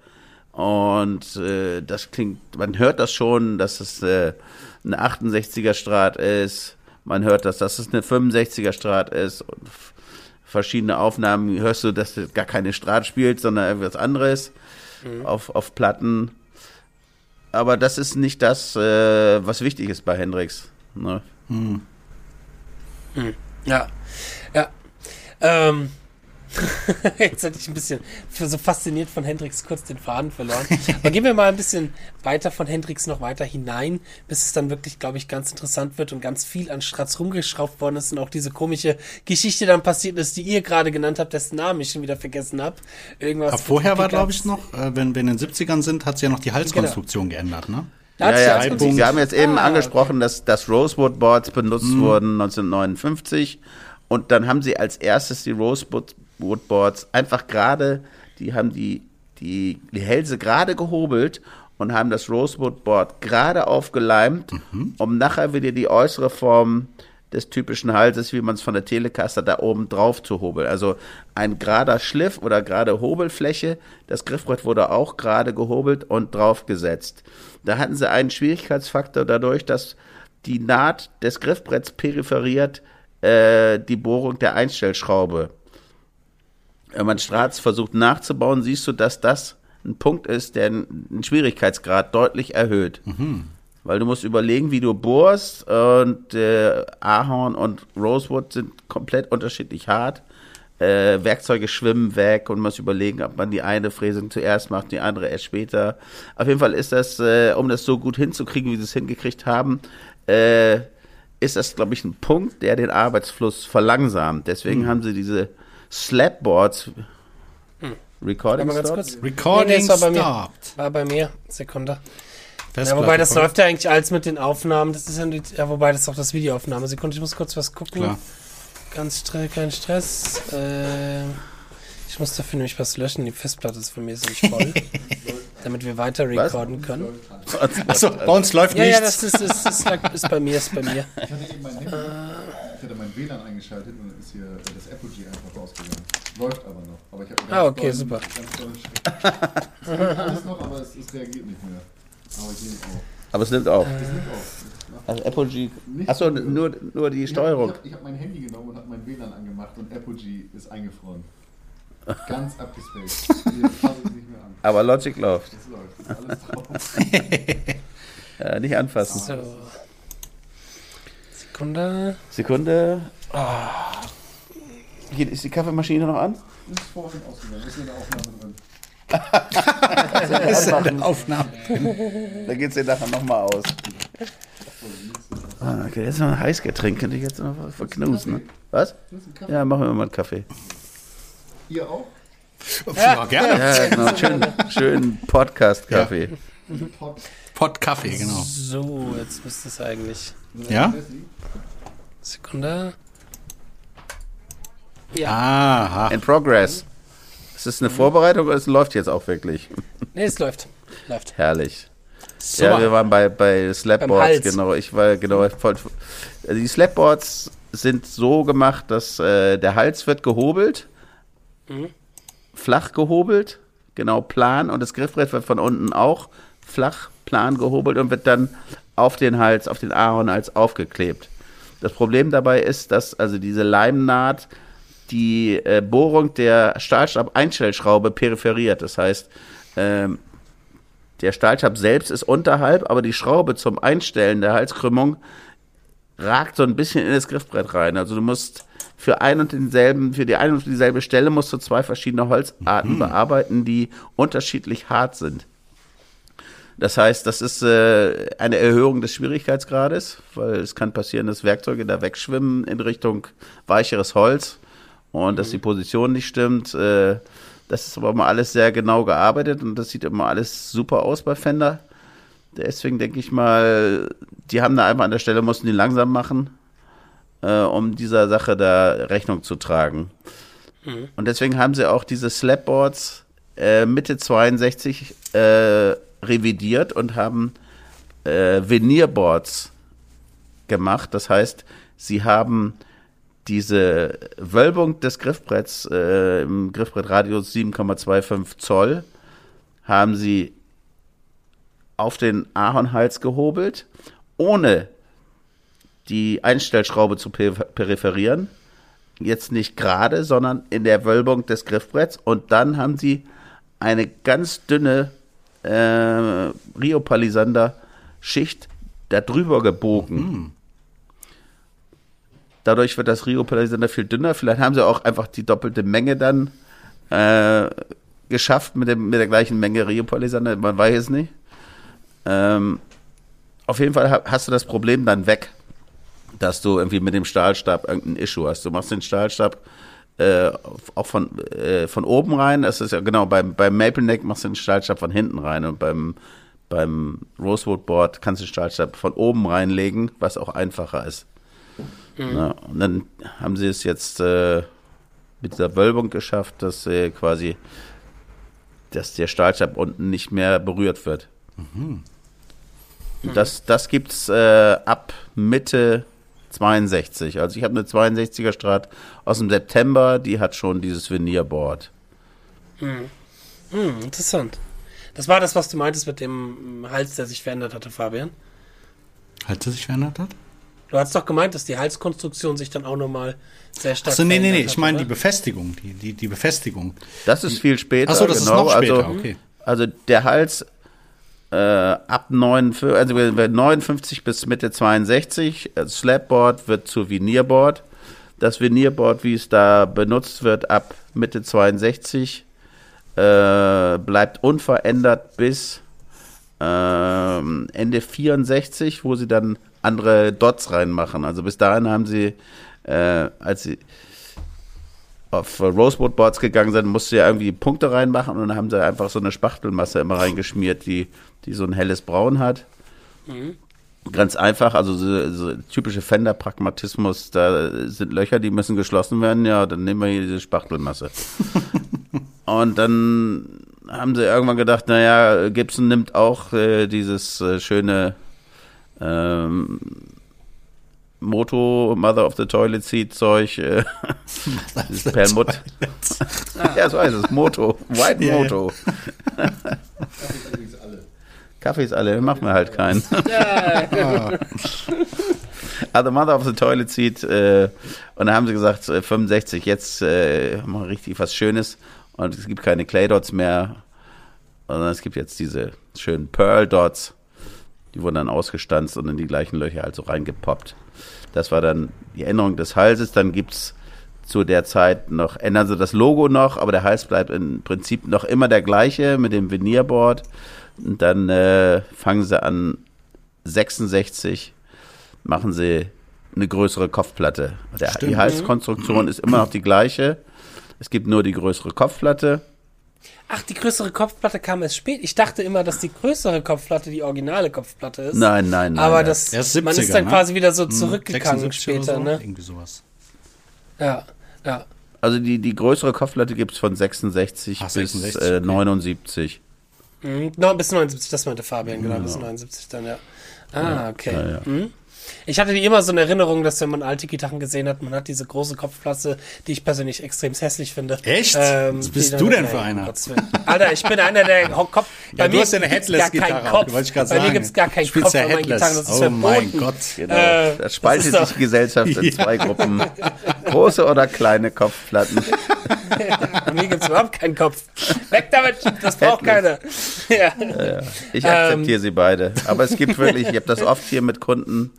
und äh, das klingt, man hört das schon, dass es äh, ein 68er Strat ist, man hört das, dass es eine 65er Strat ist und verschiedene Aufnahmen hörst du, dass das gar keine Strat spielt, sondern irgendwas anderes auf, auf Platten. Aber das ist nicht das, äh, was wichtig ist bei Hendrix. Ne? Ja. Ja. Ähm. Jetzt hätte ich ein bisschen so fasziniert von Hendrix kurz den Faden verloren. Aber gehen wir mal ein bisschen weiter von Hendrix noch weiter hinein, bis es dann wirklich, glaube ich, ganz interessant wird und ganz viel an Stratz rumgeschraubt worden ist und auch diese komische Geschichte dann passiert ist, die ihr gerade genannt habt, dessen Namen ich schon wieder vergessen habe. Irgendwas. Aber vorher war, glaube ich, noch, äh, wenn wir in den 70ern sind, hat sie ja noch die Halskonstruktion geändert, ne? Da hat Ja, sich ja, konzipiert. wir haben jetzt eben Ah, angesprochen, dass, dass Rosewood Boards benutzt wurden 1959 und dann haben sie als erstes die Rosewood Boards einfach gerade, die haben die, die, die Hälse gerade gehobelt und haben das Rosewood Board gerade aufgeleimt, um nachher wieder die äußere Form des typischen Halses, wie man es von der Telecaster da oben drauf zu hobeln. Also ein gerader Schliff oder gerade Hobelfläche. Das Griffbrett wurde auch gerade gehobelt und draufgesetzt. Da hatten sie einen Schwierigkeitsfaktor dadurch, dass die Naht des Griffbretts peripheriert äh, die Bohrung der Einstellschraube. Wenn man Strats versucht nachzubauen, siehst du, dass das ein Punkt ist, der einen Schwierigkeitsgrad deutlich erhöht. Weil du musst überlegen, wie du bohrst und äh, Ahorn und Rosewood sind komplett unterschiedlich hart. Äh, Werkzeuge schwimmen weg und muss überlegen, ob man die eine Fräsung zuerst macht, die andere erst später. Auf jeden Fall ist das, äh, um das so gut hinzukriegen, wie sie es hingekriegt haben, äh, ist das, glaube ich, ein Punkt, der den Arbeitsfluss verlangsamt. Deswegen haben sie diese Slapboards. Recording Warte mal ganz stop? kurz. Recording Nee, nee, war bei mir. stopped. War bei mir. Sekunde. Ja, wobei das läuft ja eigentlich alles mit den Aufnahmen. Das ist ja, die, ja wobei das ist auch das Videoaufnahme. Sekunde, ich muss kurz was gucken. Klar. Ganz streng, kein Stress. Äh, ich muss dafür nämlich was löschen. Die Festplatte ist von mir ist nicht voll. damit wir weiter recorden können. Achso, bei uns läuft Ja, ja, nichts. das ist, ist, ist, ist, ist bei mir, ist bei mir. Ich hatte eben mein Handy, ich hatte mein WLAN eingeschaltet und dann ist hier das Apogee einfach rausgegangen. Läuft aber noch. Aber ich habe Ah, okay, super. Ganz dollen. Es läuft alles noch, aber es, es reagiert nicht mehr. Aber ich nehme auch. Aber es nimmt auf. Es nimmt auf. Also Apogee. Nicht Achso, so- nur, nur die Ich Steuerung. habe ich hab mein Handy genommen und habe mein WLAN angemacht und Apogee ist eingefroren. Ganz abgespaced. Hier fasse ich nicht mehr an. Aber Logic läuft. Es läuft. Ist alles drauf. Äh, nicht anfassen. So. Sekunde. Sekunde. Ah. Hier ist die Kaffeemaschine noch an? Ist vorhin ausgegangen. Ist in der Aufnahme drin. Das ist eine Aufnahme. Da geht's dir nachher nochmal aus. Ah, okay, jetzt noch ein Heißgetränk. Könnte ich jetzt noch verknusen. Ne? Was? Ja, machen wir mal einen Kaffee. Ihr auch? Ja, gerne. Ja, genau. Schön, schön Podcast-Kaffee. Pot. Pot Kaffee, genau. So, jetzt müsste es eigentlich. Ja? Sekunde. Ja. Aha. In progress. Ist das eine Vorbereitung oder es läuft jetzt auch wirklich? Nee, es läuft. Läuft. Herrlich. So. Ja, wir waren bei, bei Slapboards, genau. Ich war, genau, voll, also die Slapboards sind so gemacht, dass äh, der Hals wird gehobelt, flach gehobelt, genau plan und das Griffbrett wird von unten auch flach, plan gehobelt und wird dann auf den Hals, auf den Ahornhals aufgeklebt. Das Problem dabei ist, dass also diese Leimnaht die äh, Bohrung der Stahlstab-Einstellschraube peripheriert. Das heißt, ähm, der Stahlstab selbst ist unterhalb, aber die Schraube zum Einstellen der Halskrümmung ragt so ein bisschen in das Griffbrett rein. Also du musst für ein und denselben, für die eine und dieselbe Stelle musst du zwei verschiedene Holzarten bearbeiten, die unterschiedlich hart sind. Das heißt, das ist äh, eine Erhöhung des Schwierigkeitsgrades, weil es kann passieren, dass Werkzeuge da wegschwimmen in Richtung weicheres Holz und dass die Position nicht stimmt. Äh, das ist aber immer alles sehr genau gearbeitet und das sieht immer alles super aus bei Fender. Deswegen denke ich mal, die haben da einfach an der Stelle, mussten die langsam machen, äh, um dieser Sache da Rechnung zu tragen. Und deswegen haben sie auch diese Slapboards äh, Mitte 62 äh, revidiert und haben äh, Venierboards gemacht. Das heißt, sie haben diese Wölbung des Griffbretts äh, im Griffbrettradius 7,25 Zoll haben sie auf den Ahornhals gehobelt, ohne die Einstellschraube zu per peripherieren. Jetzt nicht gerade, sondern in der Wölbung des Griffbretts. Und dann haben sie eine ganz dünne äh, Rio-Palisander-Schicht darüber gebogen. Dadurch wird das Rio-Palisander viel dünner. Vielleicht haben sie auch einfach die doppelte Menge dann äh, geschafft mit, dem, mit der gleichen Menge Rio-Palisander. Man weiß es nicht. Ähm, auf jeden Fall ha- hast du das Problem dann weg, dass du irgendwie mit dem Stahlstab irgendein Issue hast. Du machst den Stahlstab äh, auch von, äh, von oben rein. Das ist ja genau, beim, beim Maple Neck machst du den Stahlstab von hinten rein und beim beim Rosewood Board kannst du den Stahlstab von oben reinlegen, was auch einfacher ist. Na, und dann haben sie es jetzt äh, mit dieser Wölbung geschafft, dass quasi dass der Stahlstab unten nicht mehr berührt wird. Und Das, das gibt's äh, ab Mitte 62. Also ich habe eine 62er Strat aus dem September, die hat schon dieses Veneerboard. Hm, interessant. Das war das, was du meintest mit dem Hals, der sich verändert hatte, Fabian. Hat er sich verändert hat? Du hast doch gemeint, dass die Halskonstruktion sich dann auch nochmal sehr stark Achso, nee, nee, nee, ich meine die? Befestigung, die, die, die Befestigung. Das ist viel später. Achso, das genau. ist noch später, Also, okay. also der Hals äh, ab 59, also wir- wir 59 bis Mitte 62, äh, Slabboard wird zu Veneerboard. Das Veneerboard, wie es da benutzt wird, ab Mitte 62 äh, bleibt unverändert bis ähm, Ende 64, wo sie dann andere Dots reinmachen. Also bis dahin haben sie, äh, als sie auf äh, Rosewood Boards gegangen sind, musste ja irgendwie Punkte reinmachen und dann haben sie einfach so eine Spachtelmasse immer reingeschmiert, die, die so ein helles Braun hat. Ganz einfach, also so, so typische Fender-Pragmatismus, da sind Löcher, die müssen geschlossen werden, ja, dann nehmen wir hier diese Spachtelmasse. und dann haben sie irgendwann gedacht, naja, Gibson nimmt auch äh, dieses äh, schöne ähm, Moto, Mother of the Toilet Seat Zeug, äh, dieses Perlmutt. ja, so heißt es, Moto, White. Moto. Ist alle. Kaffees alle, machen wir halt keinen. Also Mother of the Toilet Seat äh, und dann haben sie gesagt, äh, 65, jetzt äh, haben wir richtig was Schönes und es gibt keine Clay Dots mehr, sondern es gibt jetzt diese schönen Pearl Dots, die wurden dann ausgestanzt und in die gleichen Löcher halt so reingepoppt. Das war dann die Änderung des Halses, dann gibt's zu der Zeit noch, ändern sie das Logo noch, aber der Hals bleibt im Prinzip noch immer der gleiche mit dem Veneerboard. Und dann äh, fangen sie an, 66 machen sie eine größere Kopfplatte. Der, die Halskonstruktion ist immer noch die gleiche. Es gibt nur die größere Kopfplatte. Ach, die größere Kopfplatte kam erst spät. Ich dachte immer, dass die größere Kopfplatte die originale Kopfplatte ist. Nein, nein, nein. Aber das, man 70er, ist dann ne? quasi wieder so Hm, zurückgegangen 76 oder später, so, ne? Irgendwie sowas. Ja, ja. Also die, die größere Kopfplatte gibt es von 66 Ach, bis 66, äh, okay. 79. Mhm. No, bis 79, das meinte Fabian, genau, bis 79 dann, ja. Ah, okay. Ja, ja. Mhm. Ich hatte die immer so eine Erinnerung, dass wenn man alte Gitarren gesehen hat, man hat diese große Kopfplatte, die ich persönlich extrem hässlich finde. Echt? Ähm, Was bist du denn für einer? Alter, ich bin einer, der Kopf. Ja, du hast ja eine Headless-Gitarre Kopf. wollte ich gerade Bei mir sagen. gibt's gar keinen Du spielst Kopf ja bei meinen Headless. Gitarren, das ist Oh verboten. mein Gott. Genau. Äh, da spaltet sich die Gesellschaft in Ja. zwei Gruppen. Große oder kleine Kopfplatten. Bei mir gibt's überhaupt keinen Kopf. Weg damit, das braucht keiner. Ja. Ich Ähm. akzeptiere sie beide. Aber es gibt wirklich, ich habe das oft hier mit Kunden.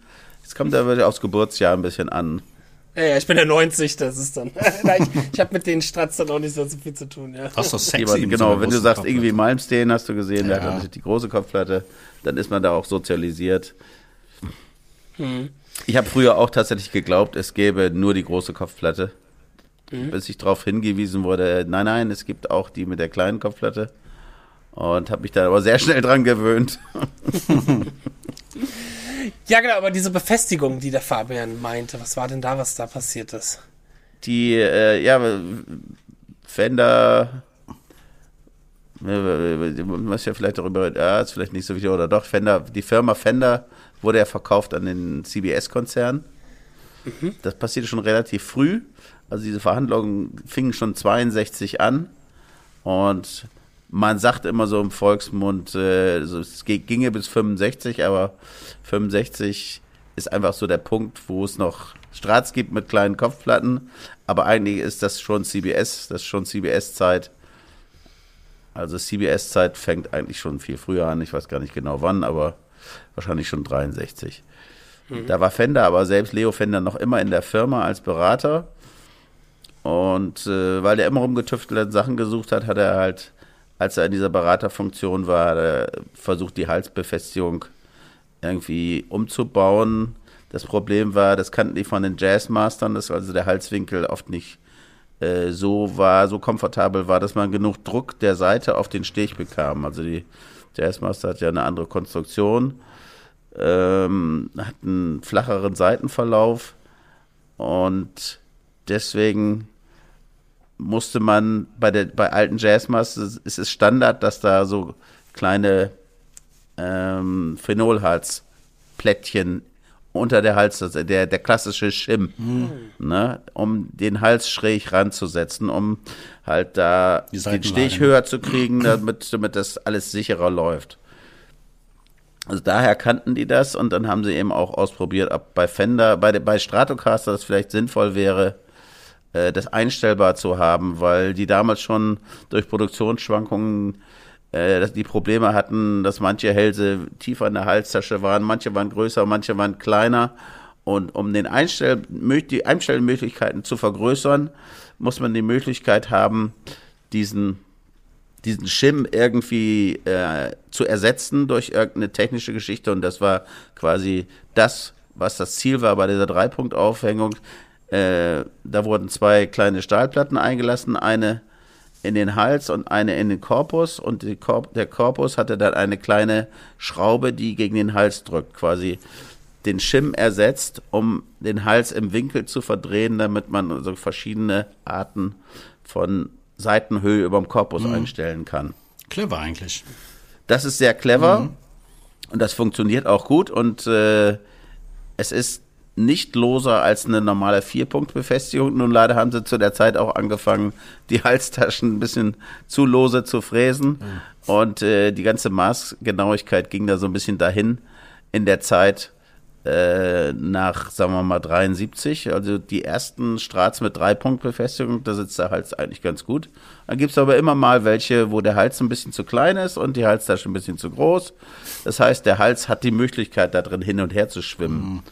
Es kommt da wirklich aufs Geburtsjahr ein bisschen an. Ja, ja, ich bin der 90, das ist dann. Nein, ich ich habe mit den Stratz dann auch nicht so viel zu tun, ja. Das ist doch sexy. So genau, wenn du sagst, Kopfplatte. irgendwie Malmsteen hast du gesehen, der Ja. hat natürlich die große Kopfplatte, dann ist man da auch sozialisiert. Hm. Ich habe früher auch tatsächlich geglaubt, es gäbe nur die große Kopfplatte. Hm. Bis ich darauf hingewiesen wurde, nein, nein, es gibt auch die mit der kleinen Kopfplatte. Und habe mich da aber sehr schnell dran gewöhnt. Ja, genau, aber diese Befestigung, die der Fabian meinte, was war denn da, was da passiert ist? Die, äh, ja, Fender, äh, was ja vielleicht darüber, ja, ist vielleicht nicht so wichtig, oder doch, Fender, die Firma Fender wurde ja verkauft an den CBS-Konzern. Das passierte schon relativ früh. Also diese Verhandlungen fingen schon 62 an und man sagt immer so im Volksmund, äh, so, es ge- ginge bis 65, aber 65 ist einfach so der Punkt, wo es noch Strats gibt mit kleinen Kopfplatten, aber eigentlich ist das schon CBS, das ist schon CBS-Zeit. Also CBS-Zeit fängt eigentlich schon viel früher an, ich weiß gar nicht genau wann, aber wahrscheinlich schon 63. Da war Fender, aber selbst Leo Fender noch immer in der Firma als Berater. Und äh, weil der immer rumgetüftelt hat, Sachen gesucht hat, hat er halt, als er in dieser Beraterfunktion war, er versucht, die Halsbefestigung irgendwie umzubauen. Das Problem war, das kannten die von den Jazzmastern, dass also der Halswinkel oft nicht äh, so war, so komfortabel war, dass man genug Druck der Seite auf den Steg bekam. Also die, Jazzmaster hat ja eine andere Konstruktion, ähm, hat einen flacheren Seitenverlauf und deswegen musste man bei der bei alten Jazzmasters ist es Standard, dass da so kleine ähm, Phenolhalsplättchen unter der Hals, also der, der klassische Schim, mhm. ne, um den Hals schräg ranzusetzen, um halt da den Stich höher zu kriegen, damit, damit das alles sicherer läuft. Also daher kannten die das und dann haben sie eben auch ausprobiert, ob bei Fender, bei, bei Stratocaster das vielleicht sinnvoll wäre, äh, das einstellbar zu haben, weil die damals schon durch Produktionsschwankungen äh, die Probleme hatten, dass manche Hälse tiefer in der Halstasche waren, manche waren größer, manche waren kleiner. Und um den Einstell die Einstellmöglichkeiten zu vergrößern, muss man die Möglichkeit haben, diesen, diesen Schim irgendwie äh, zu ersetzen durch irgendeine technische Geschichte. Und das war quasi das, was das Ziel war bei dieser Dreipunktaufhängung. Äh, da wurden zwei kleine Stahlplatten eingelassen, eine in den Hals und eine in den Korpus und Korp der Korpus hatte dann eine kleine Schraube, die gegen den Hals drückt, quasi den Schim ersetzt, um den Hals im Winkel zu verdrehen, damit man so verschiedene Arten von Seitenhöhe über dem Korpus mhm. einstellen kann. Clever eigentlich. Das ist sehr clever mhm. und das funktioniert auch gut und äh, es ist nicht loser als eine normale Vierpunktbefestigung. Nun leider haben sie zu der Zeit auch angefangen, die Halstaschen ein bisschen zu lose zu fräsen. Mhm. Und äh, die ganze Maßgenauigkeit ging da so ein bisschen dahin in der Zeit äh, nach, sagen wir mal, 73. Also die ersten Strats mit Dreipunktbefestigung, da sitzt der Hals eigentlich ganz gut. Dann gibt's aber immer mal welche, wo der Hals ein bisschen zu klein ist und die Halstasche ein bisschen zu groß. Das heißt, der Hals hat die Möglichkeit, da drin hin und her zu schwimmen. Mhm.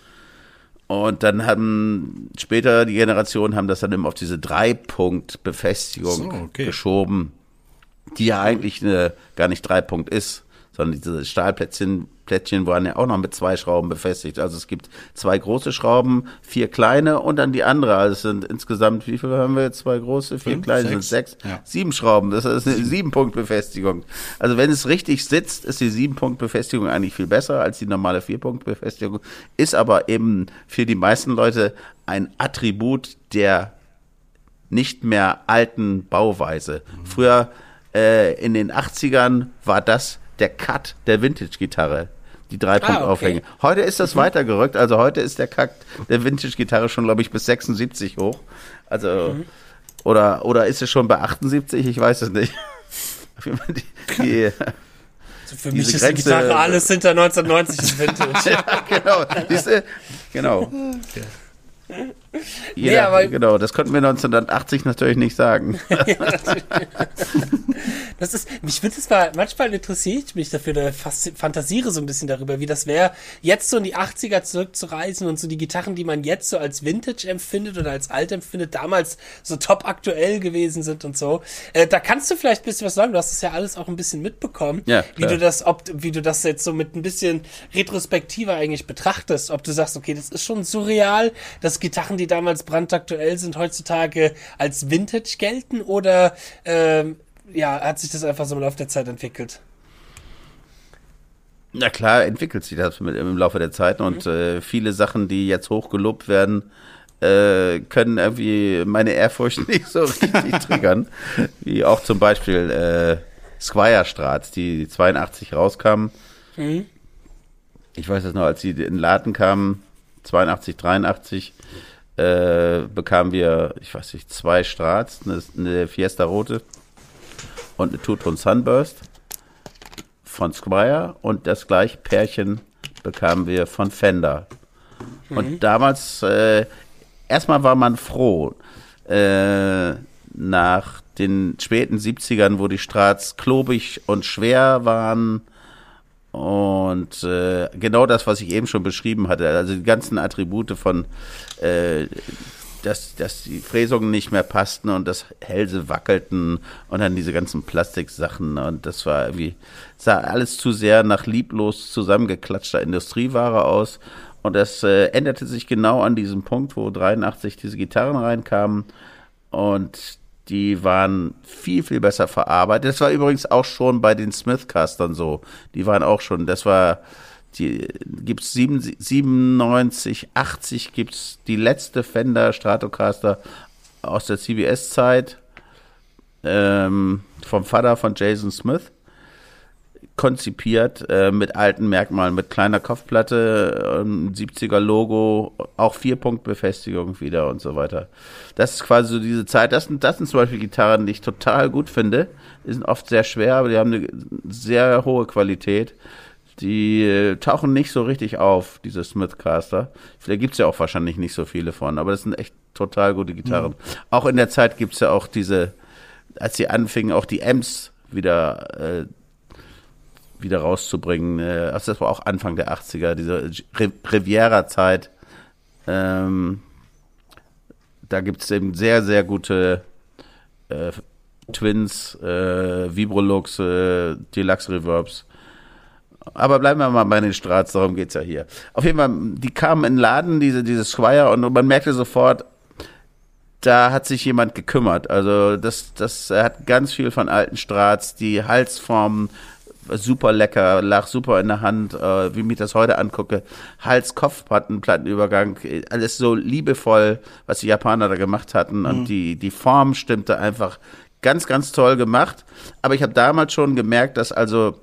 Und dann haben später die Generationen haben das dann immer auf diese Dreipunkt-Befestigung so, okay. geschoben, die ja eigentlich eine, gar nicht Dreipunkt ist, sondern diese Stahlplättchen Plättchen waren ja auch noch mit zwei Schrauben befestigt. Also es gibt zwei große Schrauben, vier kleine und dann die andere. Also es sind insgesamt, wie viele haben wir jetzt? Zwei große, vier Fünf, kleine, sechs. sind sechs. Ja. Sieben Schrauben, das ist eine Sieben-Punkt-Befestigung. Also wenn es richtig sitzt, ist die Sieben-Punkt-Befestigung eigentlich viel besser als die normale Vier-Punkt-Befestigung. Ist aber eben für die meisten Leute ein Attribut der nicht mehr alten Bauweise. Früher äh, in den 80ern war das der Cut der Vintage-Gitarre die drei ah, okay. Heute ist das mhm. weitergerückt, also heute ist der Kack der Vintage-Gitarre schon, glaube ich, bis 76 hoch. Also, mhm. oder, oder ist es schon bei 78? Ich weiß es nicht. die, die, also für mich ist Grenze, die Gitarre alles hinter 1990 Vintage. ja, genau. Diese, genau. Okay. Jeder, nee, aber, genau, das konnten wir 1980 natürlich nicht sagen. das ist, mich würde es mal, manchmal interessiert ich mich dafür, da fantasiere so ein bisschen darüber, wie das wäre, jetzt so in die 80er zurückzureisen und so die Gitarren, die man jetzt so als Vintage empfindet oder als alt empfindet, damals so top aktuell gewesen sind und so. Äh, da kannst du vielleicht ein bisschen was sagen, du hast es ja alles auch ein bisschen mitbekommen, ja, wie du das, ob, wie du das jetzt so mit ein bisschen retrospektiver eigentlich betrachtest, ob du sagst, okay, das ist schon surreal, dass Gitarren, die damals brandaktuell sind, heutzutage als Vintage gelten oder ähm, ja, hat sich das einfach so im Laufe der Zeit entwickelt? Na klar, entwickelt sich das im Laufe der Zeit und mhm. äh, viele Sachen, die jetzt hochgelobt werden, äh, können irgendwie meine Ehrfurcht nicht so richtig triggern. Wie auch zum Beispiel äh, Squire Strat, die 82 rauskamen. Mhm. Ich weiß es noch, als sie in den Laden kamen, 82, 83, äh, bekamen wir, ich weiß nicht, zwei Strats, eine, eine Fiesta Rote und eine Two-Tone Sunburst von Squire und das gleiche Pärchen bekamen wir von Fender. Mhm. Und damals, äh, erstmal war man froh, äh, nach den späten 70ern, wo die Strats klobig und schwer waren, und äh, genau das, was ich eben schon beschrieben hatte, also die ganzen Attribute von, äh, dass, dass die Fräsungen nicht mehr passten und das Hälse wackelten und dann diese ganzen Plastiksachen. Und das war irgendwie, sah alles zu sehr nach lieblos zusammengeklatschter Industrieware aus. Und das äh, änderte sich genau an diesem Punkt, wo 83 diese Gitarren reinkamen. Und Die waren viel, viel besser verarbeitet. Das war übrigens auch schon bei den Smithcastern so. Die waren auch schon, das war, die gibt's 97, 80 gibt's die letzte Fender Stratocaster aus der CBS-Zeit ähm, vom Vater von Jason Smith konzipiert äh, mit alten Merkmalen, mit kleiner Kopfplatte, ähm, 70er Logo, auch Vierpunktbefestigung wieder und so weiter. Das ist quasi so diese Zeit. Das sind, das sind zum Beispiel Gitarren, die ich total gut finde. Die sind oft sehr schwer, aber die haben eine sehr hohe Qualität. Die äh, tauchen nicht so richtig auf, diese Smithcaster. Vielleicht gibt's ja auch wahrscheinlich nicht so viele von, aber das sind echt total gute Gitarren. Mhm. Auch in der Zeit gibt's ja auch diese, als sie anfingen, auch die Amps wieder äh, wieder rauszubringen. Äh, also das war auch Anfang der 80er, diese Riviera-Zeit. Ähm, da gibt es eben sehr, sehr gute äh, Twins, äh, Vibrolux, äh, Deluxe Reverbs. Aber bleiben wir mal bei den Strats, darum geht's ja hier. Auf jeden Fall, die kamen in den Laden, diese, diese Squire, und man merkte sofort, da hat sich jemand gekümmert. Also das, das hat ganz viel von alten Strats, die Halsformen, super lecker, lag super in der Hand, äh, wie ich das heute angucke. Hals, Kopfplatten, Plattenübergang, alles so liebevoll, was die Japaner da gemacht hatten. Mhm. Und die, die Form stimmte einfach ganz, ganz toll gemacht. Aber ich habe damals schon gemerkt, dass also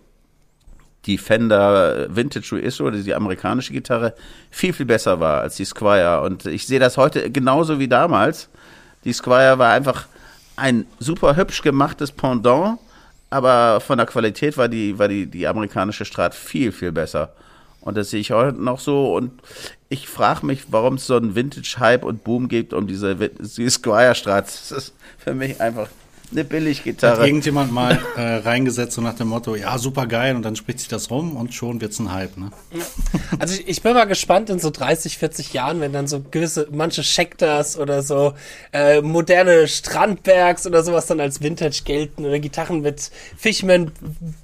die Fender Vintage Reissue, die amerikanische Gitarre, viel, viel besser war als die Squire. Und ich sehe das heute genauso wie damals. Die Squire war einfach ein super hübsch gemachtes Pendant aber von der Qualität war die, war die, die amerikanische Strat viel, viel besser. Und das sehe ich heute noch so. Und ich frage mich, warum es so einen Vintage-Hype und Boom gibt um diese, diese Squire-Strat. Das ist für mich einfach eine Billiggitarre. Hat irgendjemand mal äh, reingesetzt so nach dem Motto, ja, super geil, und dann spricht sich das rum und schon wird's ein Hype, ne? Also ich, ich bin mal gespannt in so 30, 40 Jahren, wenn dann so gewisse, manche Schecters oder so äh, moderne Strandbergs oder sowas dann als Vintage gelten oder Gitarren mit Fishman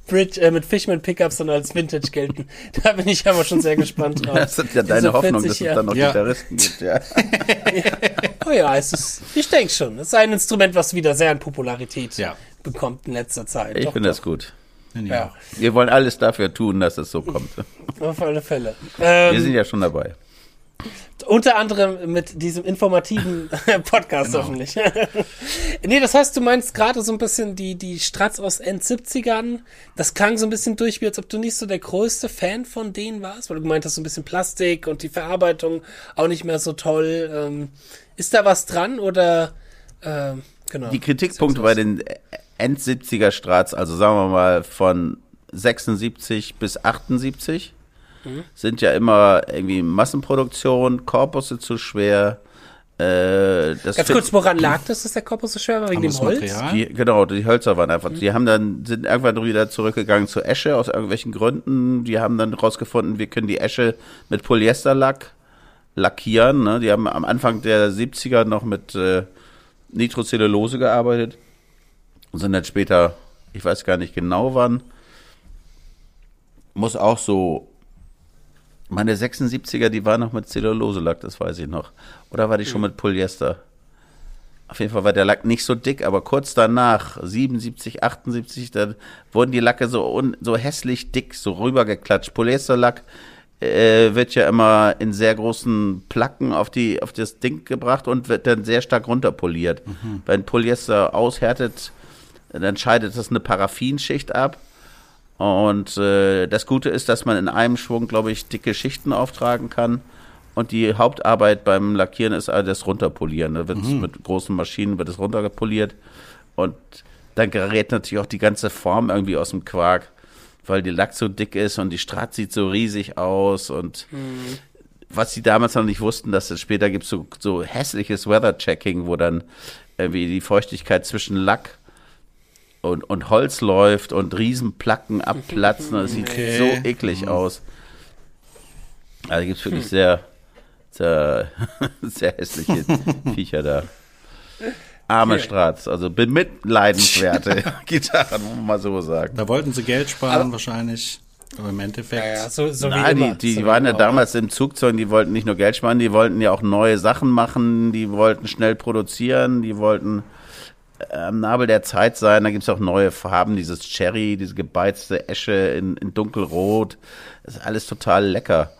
Bridge, äh, mit Fishman Pickups dann als Vintage gelten. Da bin ich aber schon sehr gespannt drauf. Das ist ja deine so Hoffnung, dass es dann noch ja. Gitarristen gibt, ja. oh ja, es ist, ich denke schon. Es ist ein Instrument, was wieder sehr an Popularität ja. bekommt in letzter Zeit. Ich finde das gut. Ja. Wir wollen alles dafür tun, dass es so kommt. Auf alle Fälle. Ähm, Wir sind ja schon dabei. Unter anderem mit diesem informativen Podcast genau. hoffentlich. nee, das heißt, du meinst gerade so ein bisschen die, die Stratz aus End-70ern. Das klang so ein bisschen durch, wie als ob du nicht so der größte Fan von denen warst, weil du gemeint hast, so ein bisschen Plastik und die Verarbeitung auch nicht mehr so toll. Ähm, ist da was dran oder äh, genau? Die Kritikpunkte bei den End-70er Strats, also sagen wir mal von 76 bis 78 mhm. sind ja immer irgendwie Massenproduktion, Korpusse zu schwer. Äh, Ganz kurz, woran lag das, dass der Korpus so schwer war? Wegen dem Holz? Die, genau, die Hölzer waren einfach. Mhm. Die haben dann, sind irgendwann wieder zurückgegangen zur Esche aus irgendwelchen Gründen. Die haben dann rausgefunden, wir können die Esche mit Polyesterlack lackieren. Ne? Die haben am Anfang der 70er noch mit äh, Nitrocellulose gearbeitet und sind dann später, ich weiß gar nicht genau wann, muss auch so meine 76er, die war noch mit Zellulose-Lack, das weiß ich noch. Oder war die schon hm. mit Polyester? Auf jeden Fall war der Lack nicht so dick, aber kurz danach, 77, 78, da wurden die Lacke so, un, so hässlich dick, so rübergeklatscht. Polyesterlack äh, wird ja immer in sehr großen Placken auf, die, auf das Ding gebracht und wird dann sehr stark runterpoliert. Mhm. Wenn Polyester aushärtet, dann scheidet das eine Paraffinschicht ab und äh, das Gute ist, dass man in einem Schwung, glaube ich, dicke Schichten auftragen kann. Und die Hauptarbeit beim Lackieren ist das Runterpolieren. Da wird mhm. mit großen Maschinen wird es runtergepoliert. Und dann gerät natürlich auch die ganze Form irgendwie aus dem Quark, weil die Lack so dick ist und die Strat sieht so riesig aus. Und mhm. was sie damals noch nicht wussten, dass es später gibt so, so hässliches Weather-Checking, wo dann irgendwie die Feuchtigkeit zwischen Lack und, und Holz läuft und Riesenplacken abplatzen. Das sieht okay. so eklig mhm. aus. Also gibt es wirklich hm. sehr, sehr, sehr hässliche Viecher da. Arme okay. Strats, also bemitleidenswerte Gitarren, muss man mal so sagen. Da wollten sie Geld sparen Aber wahrscheinlich. Aber im Endeffekt. Ja, ja, so, so Nein, die, die so waren ja damals im Zugzeug, die wollten nicht nur Geld sparen, die wollten ja auch neue Sachen machen, die wollten schnell produzieren, die wollten am Nabel der Zeit sein. Da gibt es auch neue Farben, dieses Cherry, diese gebeizte Esche in, in dunkelrot. Das ist alles total lecker.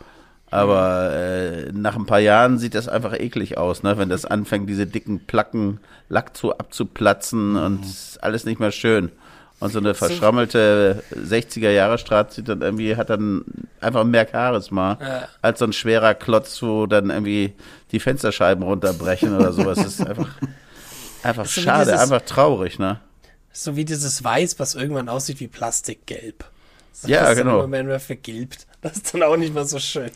Aber äh, nach ein paar Jahren sieht das einfach eklig aus, ne? wenn das anfängt, diese dicken Placken Lack zu abzuplatzen und ist alles nicht mehr schön. Und so eine verschrammelte 60er Jahre Straße sieht dann irgendwie, hat dann einfach mehr Charisma Ja. als so ein schwerer Klotz, wo dann irgendwie die Fensterscheiben runterbrechen oder sowas. Das ist einfach, einfach so schade, dieses- einfach traurig, ne? So wie dieses Weiß, was irgendwann aussieht wie Plastikgelb. So, Ja, das ist dann genau. mehr nur vergilbt. Das ist dann auch nicht mehr so schön.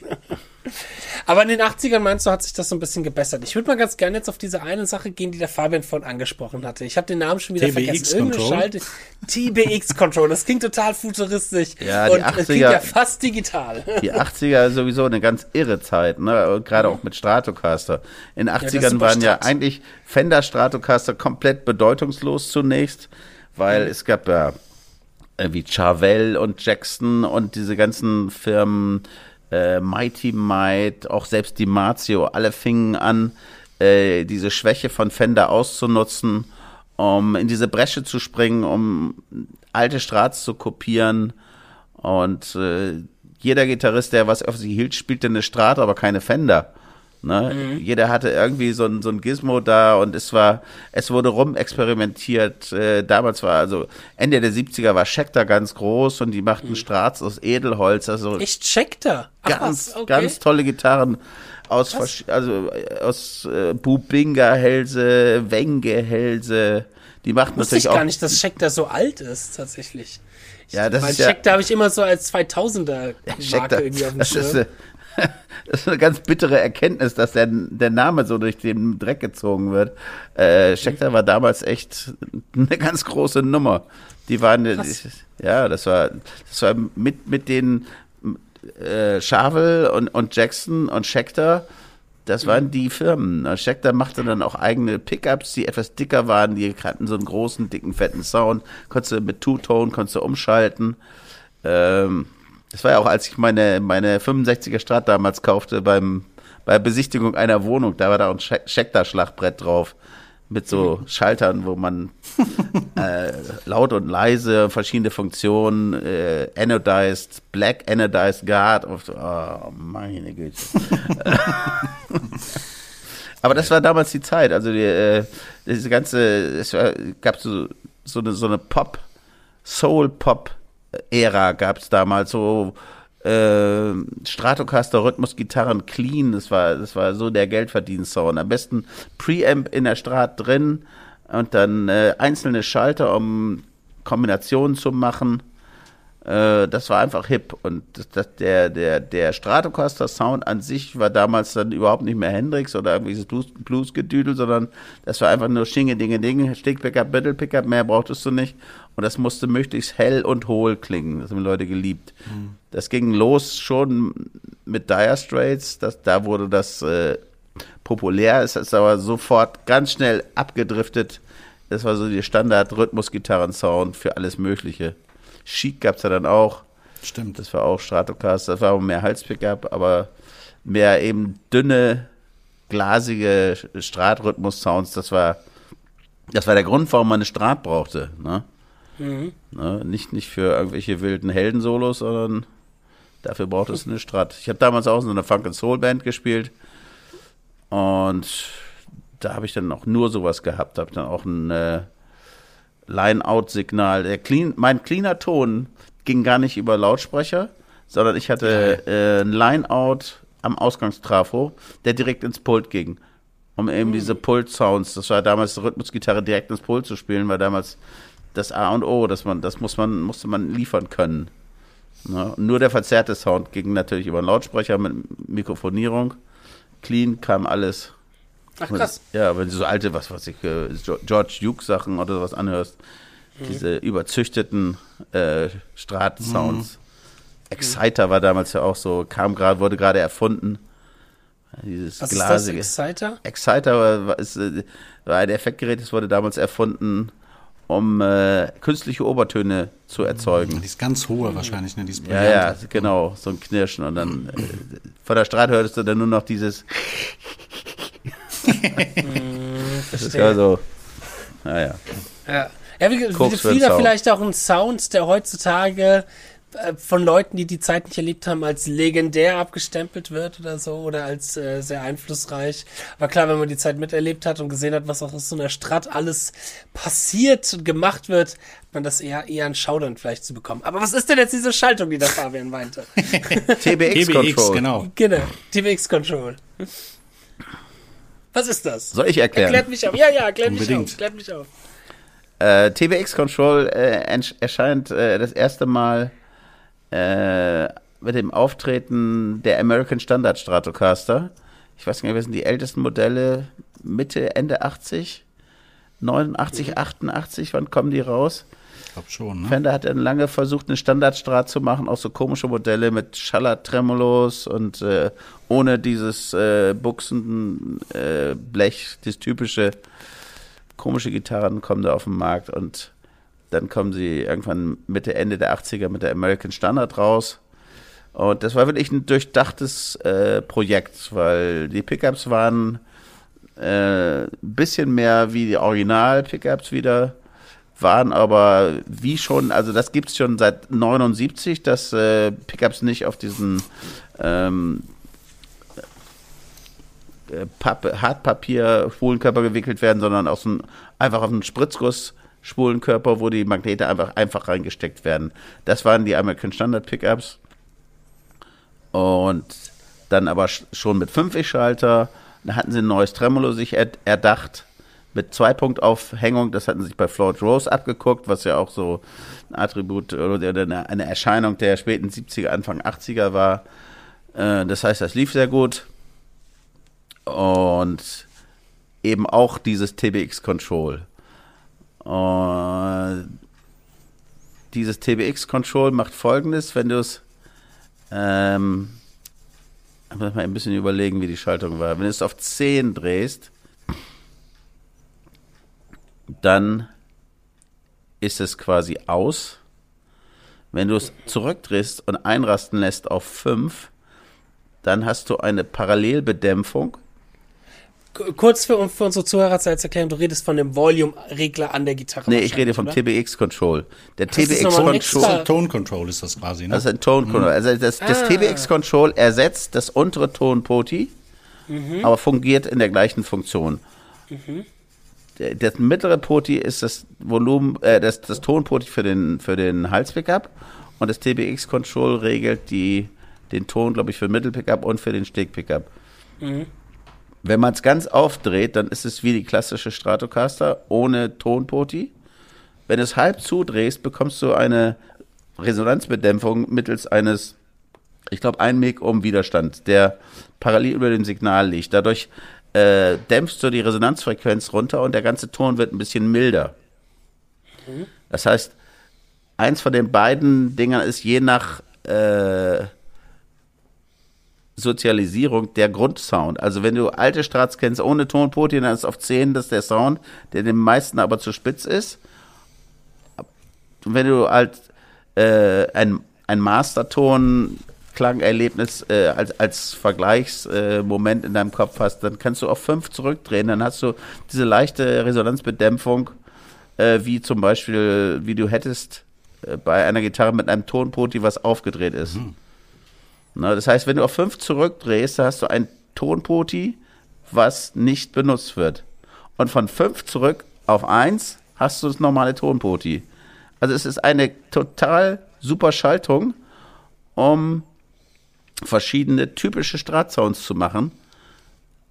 Aber in den 80ern meinst du, hat sich das so ein bisschen gebessert. Ich würde mal ganz gerne jetzt auf diese eine Sache gehen, die der Fabian vorhin angesprochen hatte. Ich habe den Namen schon wieder TBX vergessen. Irgendeine Control? Schalte. TBX Control. Das klingt total futuristisch. Ja, die Und es klingt 80er ja fast digital. Die 80er ist sowieso eine ganz irre Zeit, ne? Gerade auch mit Stratocaster. In den das ist 80ern super waren ja eigentlich Fender Stratocaster komplett bedeutungslos zunächst, weil Mhm. es gab ja äh, wie Charvel und Jackson und diese ganzen Firmen, äh, Mighty Might, auch selbst die Mazio, alle fingen an, äh, diese Schwäche von Fender auszunutzen, um in diese Bresche zu springen, um alte Strats zu kopieren. Und äh, jeder Gitarrist, der was auf sich hielt, spielte eine Strat, aber keine Fender. Ne? Jeder hatte irgendwie so ein, so ein Gizmo da und es war, es wurde rumexperimentiert. Äh, damals war also Ende der 70er war Schecter ganz groß und die machten Strats aus Edelholz, also Echt checkt er. Ach, ganz? Okay. ganz tolle Gitarren aus, also äh, aus äh, Bubinga-Hälse, Wenge-Hälse. Die machten Wusste ich natürlich auch gar nicht, dass Schecter so alt ist, tatsächlich. Ja, das Weil ist ja- Schecter habe ich immer so als 2000er Marke Schecter, irgendwie auf dem das, ist, Schirm. äh, das ist eine ganz bittere Erkenntnis, dass der, der Name so durch den Dreck gezogen wird. Äh, Schecter war damals echt eine ganz große Nummer. Die waren, Krass. ja, das war, das war mit, mit den äh, Schavel und, und Jackson und Schecter, das waren die Firmen. Schecter machte dann auch eigene Pickups, die etwas dicker waren, die hatten so einen großen, dicken, fetten Sound. Konntest du mit Two-Tone, konntest du umschalten. Ähm, das war ja auch, als ich meine, meine 65er Strat damals kaufte beim, bei Besichtigung einer Wohnung, da war da ein Sche- Schecter-Schlagbrett drauf. Mit so Schaltern, wo man äh, laut und leise, verschiedene Funktionen, äh, anodized, black anodized guard, auf, oh, meine Güte. Aber das war damals die Zeit, also die, äh, diese ganze, es war, gab so, so eine, so eine Pop, Soul-Pop-Ära gab es damals, so äh, Stratocaster, Rhythmusgitarren, clean, das war, das war so der Geldverdienstsound. Am besten Preamp in der Strat drin und dann äh, einzelne Schalter, um Kombinationen zu machen. Äh, das war einfach hip und das, das, der, der, der Stratocaster Sound an sich war damals dann überhaupt nicht mehr Hendrix oder irgendwelches Blues, Bluesgedüdel, sondern das war einfach nur Schinge, Dinge, Dinge, Stick-Pickup, Battle-Pickup, mehr brauchtest du nicht und das musste möglichst hell und hohl klingen, das haben die Leute geliebt. Das ging los schon mit Dire Straits, das, da wurde das äh, populär, es ist aber sofort ganz schnell abgedriftet. Das war so der Standard-Rhythmus-Gitarren-Sound für alles Mögliche. Chic gab es ja dann auch. Stimmt. Das war auch Stratocaster. Das war auch mehr Halspickup, aber mehr eben dünne, glasige Strat-Rhythmus-Sounds. Das war, das war der Grund, warum man eine Strat brauchte. Ne? Ne? Nicht, nicht für irgendwelche wilden Heldensolos, sondern dafür braucht es eine Strat. Ich habe damals auch in so einer Funk- and Soul-Band gespielt und da habe ich dann auch nur sowas gehabt. habe dann auch ein äh, Line-Out-Signal. Clean, mein cleaner Ton ging gar nicht über Lautsprecher, sondern ich hatte äh, ein Line-Out am Ausgangstrafo, der direkt ins Pult ging. Um eben diese Pult-Sounds, das war damals die Rhythmusgitarre direkt ins Pult zu spielen, war damals das A und O, dass man, das muss man, musste man liefern können. Ne? Nur der verzerrte Sound ging natürlich über einen Lautsprecher mit Mikrofonierung. Clean kam alles. Ach krass. Ja, wenn du so alte, was weiß ich, äh, George Duke Sachen oder sowas anhörst, diese überzüchteten äh, Strat-Sounds. Exciter war damals ja auch so, kam gerade, wurde gerade erfunden. Dieses Was glasige. ist das, Exciter? Exciter war, war, ist, äh, war ein Effektgerät, das wurde damals erfunden, um äh, künstliche Obertöne zu erzeugen. Die ist ganz hohe wahrscheinlich, ne? Die ist Ja, ja, genau, so ein Knirschen. Und dann äh, von der Strat hörtest du dann nur noch dieses. Das ist ja so. Ja, ja. Ja, ja wie, Koks wie Sound. vielleicht auch ein Sound, der heutzutage äh, von Leuten, die die Zeit nicht erlebt haben, als legendär abgestempelt wird oder so oder als äh, sehr einflussreich. Aber klar, wenn man die Zeit miterlebt hat und gesehen hat, was auch aus so einer Stadt alles passiert und gemacht wird, hat man das eher eher ein Schaudern vielleicht zu bekommen. Aber was ist denn jetzt diese Schaltung, die der Fabian meinte? TBX, TBX, Control. genau. genau, TVX Control. Was ist das? Soll ich erklären? Erklärt mich auf. Ja, ja, erklärt mich Unbedingt. auf. Klärt mich auf. Äh, TBX Control äh, erscheint äh, das erste Mal äh, mit dem Auftreten der American Standard Stratocaster. Ich weiß gar nicht, was sind die ältesten Modelle? Mitte, Ende 80? 89, 88? Wann kommen die raus? Glaube schon, ne? Fender hat dann lange versucht, eine Standardstrat zu machen, auch so komische Modelle mit Schaller-Tremolos und äh, ohne dieses äh, buchsenden äh, das typische komische Gitarren kommen da auf den Markt und dann kommen sie irgendwann Mitte, Ende der 80er mit der American Standard raus. Und das war wirklich ein durchdachtes äh, Projekt, weil die Pickups waren äh, ein bisschen mehr wie die Original-Pickups wieder, waren aber wie schon, also das gibt's schon seit 79, dass äh, Pickups nicht auf diesen ähm, äh, Pappe, Hartpapier Spulenkörper gewickelt werden, sondern aus einem, einfach auf einen Spritzguss Spulenkörper, wo die Magnete einfach einfach reingesteckt werden. Das waren die American Standard Pickups. Und dann aber sch- schon mit 5-Schalter. Da hatten sie ein neues Tremolo sich er, erdacht mit Zweipunktaufhängung. Das hatten sie sich bei Floyd Rose abgeguckt, was ja auch so ein Attribut oder eine, eine Erscheinung der späten 70er, Anfang 80er war. Äh, das heißt, das lief sehr gut. Und eben auch dieses TBX Control. Und dieses TBX Control macht folgendes, wenn du es ähm, ich muss mal ein bisschen überlegen, wie die Schaltung war. Wenn du es auf 10 drehst, dann ist es quasi aus. Wenn du es zurückdrehst und einrasten lässt auf 5, dann hast du eine Parallelbedämpfung. Kurz für, für unsere Zuhörer zu erklären, du redest von dem Volume-Regler an der Gitarre. Nee, ich rede vom wahrscheinlich, TBX Control. Der Das ist TBX nochmal ein Control. extra- Tone Control ist das quasi, ne? Das ist ein Tone Control. Also das, das Ah. TBX Control ersetzt das untere Tonpoti, aber fungiert in der gleichen Funktion. Der, das mittlere Poti ist das Volumen, äh, das, das Tonpoti für den, für den Halspickup und das TBX Control regelt die, den Ton, glaube ich, für den Mittelpickup und für den Stegpickup. Wenn man es ganz aufdreht, dann ist es wie die klassische Stratocaster ohne Tonpoti. Wenn du es halb zudrehst, bekommst du eine Resonanzbedämpfung mittels eines, ich glaube, ein Meg Ohm Widerstand, der parallel über dem Signal liegt. Dadurch äh, dämpfst du die Resonanzfrequenz runter und der ganze Ton wird ein bisschen milder. Das heißt, eins von den beiden Dingern ist je nach äh, Sozialisierung der Grundsound. Also wenn du alte Strats kennst ohne Tonpoti, dann ist auf 10 das der Sound, der den meisten aber zu spitz ist. Und wenn du halt äh, ein, ein Masterton Klangerlebnis äh, als, als Vergleichsmoment äh, in deinem Kopf hast, dann kannst du auf 5 zurückdrehen, dann hast du diese leichte Resonanzbedämpfung, äh, wie zum Beispiel, wie du hättest äh, bei einer Gitarre mit einem Tonpoti, was aufgedreht ist. Na, das heißt, wenn du auf 5 zurückdrehst, dann hast du ein Tonpoti, was nicht benutzt wird. Und von 5 zurück auf 1 hast du das normale Tonpoti. Also es ist eine total super Schaltung, um verschiedene typische Strat-Sounds zu machen.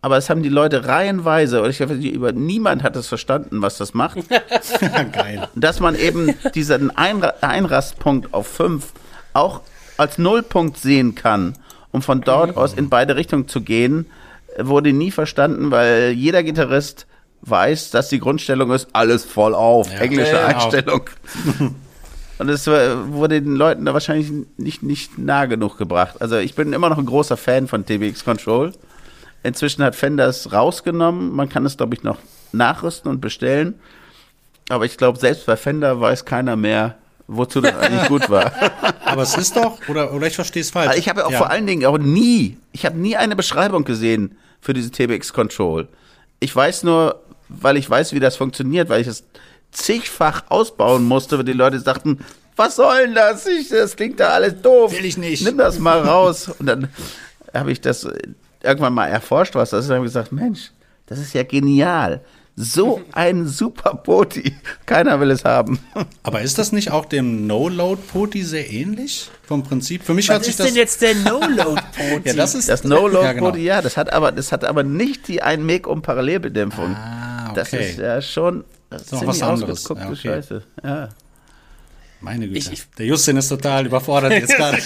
Aber es haben die Leute reihenweise, und ich glaube, über niemand hat es verstanden, was das macht Geil. dass man eben diesen Einra Einrastpunkt auf 5 auch als Nullpunkt sehen kann, um von dort aus in beide Richtungen zu gehen, wurde nie verstanden, weil jeder Gitarrist weiß, dass die Grundstellung ist, alles voll auf, Ja. englische ja. Einstellung. Und es wurde den Leuten da wahrscheinlich nicht, nicht nah genug gebracht. Also ich bin immer noch ein großer Fan von TBX Control. Inzwischen hat Fender es rausgenommen. Man kann es, glaube ich, noch nachrüsten und bestellen. Aber ich glaube, selbst bei Fender weiß keiner mehr, wozu das eigentlich gut war. Aber es ist doch, oder, oder ich verstehe es falsch. Also ich habe ja auch vor allen Dingen auch nie, ich habe nie eine Beschreibung gesehen für diese TBX Control. Ich weiß nur, weil ich weiß, wie das funktioniert, weil ich es zigfach ausbauen musste, weil die Leute sagten, was soll denn das? Ich, das klingt da alles doof. Will ich nicht. Nimm das mal raus. Und dann habe ich das irgendwann mal erforscht, was das ist, und habe gesagt, Mensch, das ist ja genial. So ein super Poti. Keiner will es haben. Aber ist das nicht auch dem No-Load-Poti sehr ähnlich? Vom Prinzip? Für mich Was sich ist das. denn jetzt der No-Load-Poti? ja, das ist Das No-Load-Poti, Ja, genau. ja, das hat aber, das hat aber nicht die 1 Meg um Parallelbedämpfung. Ah, Das okay. ist ja schon das ist noch was anderes. Ja, okay. Scheiße. Ja. Meine Güte. Ich- ich- Der Justin ist total überfordert jetzt gerade.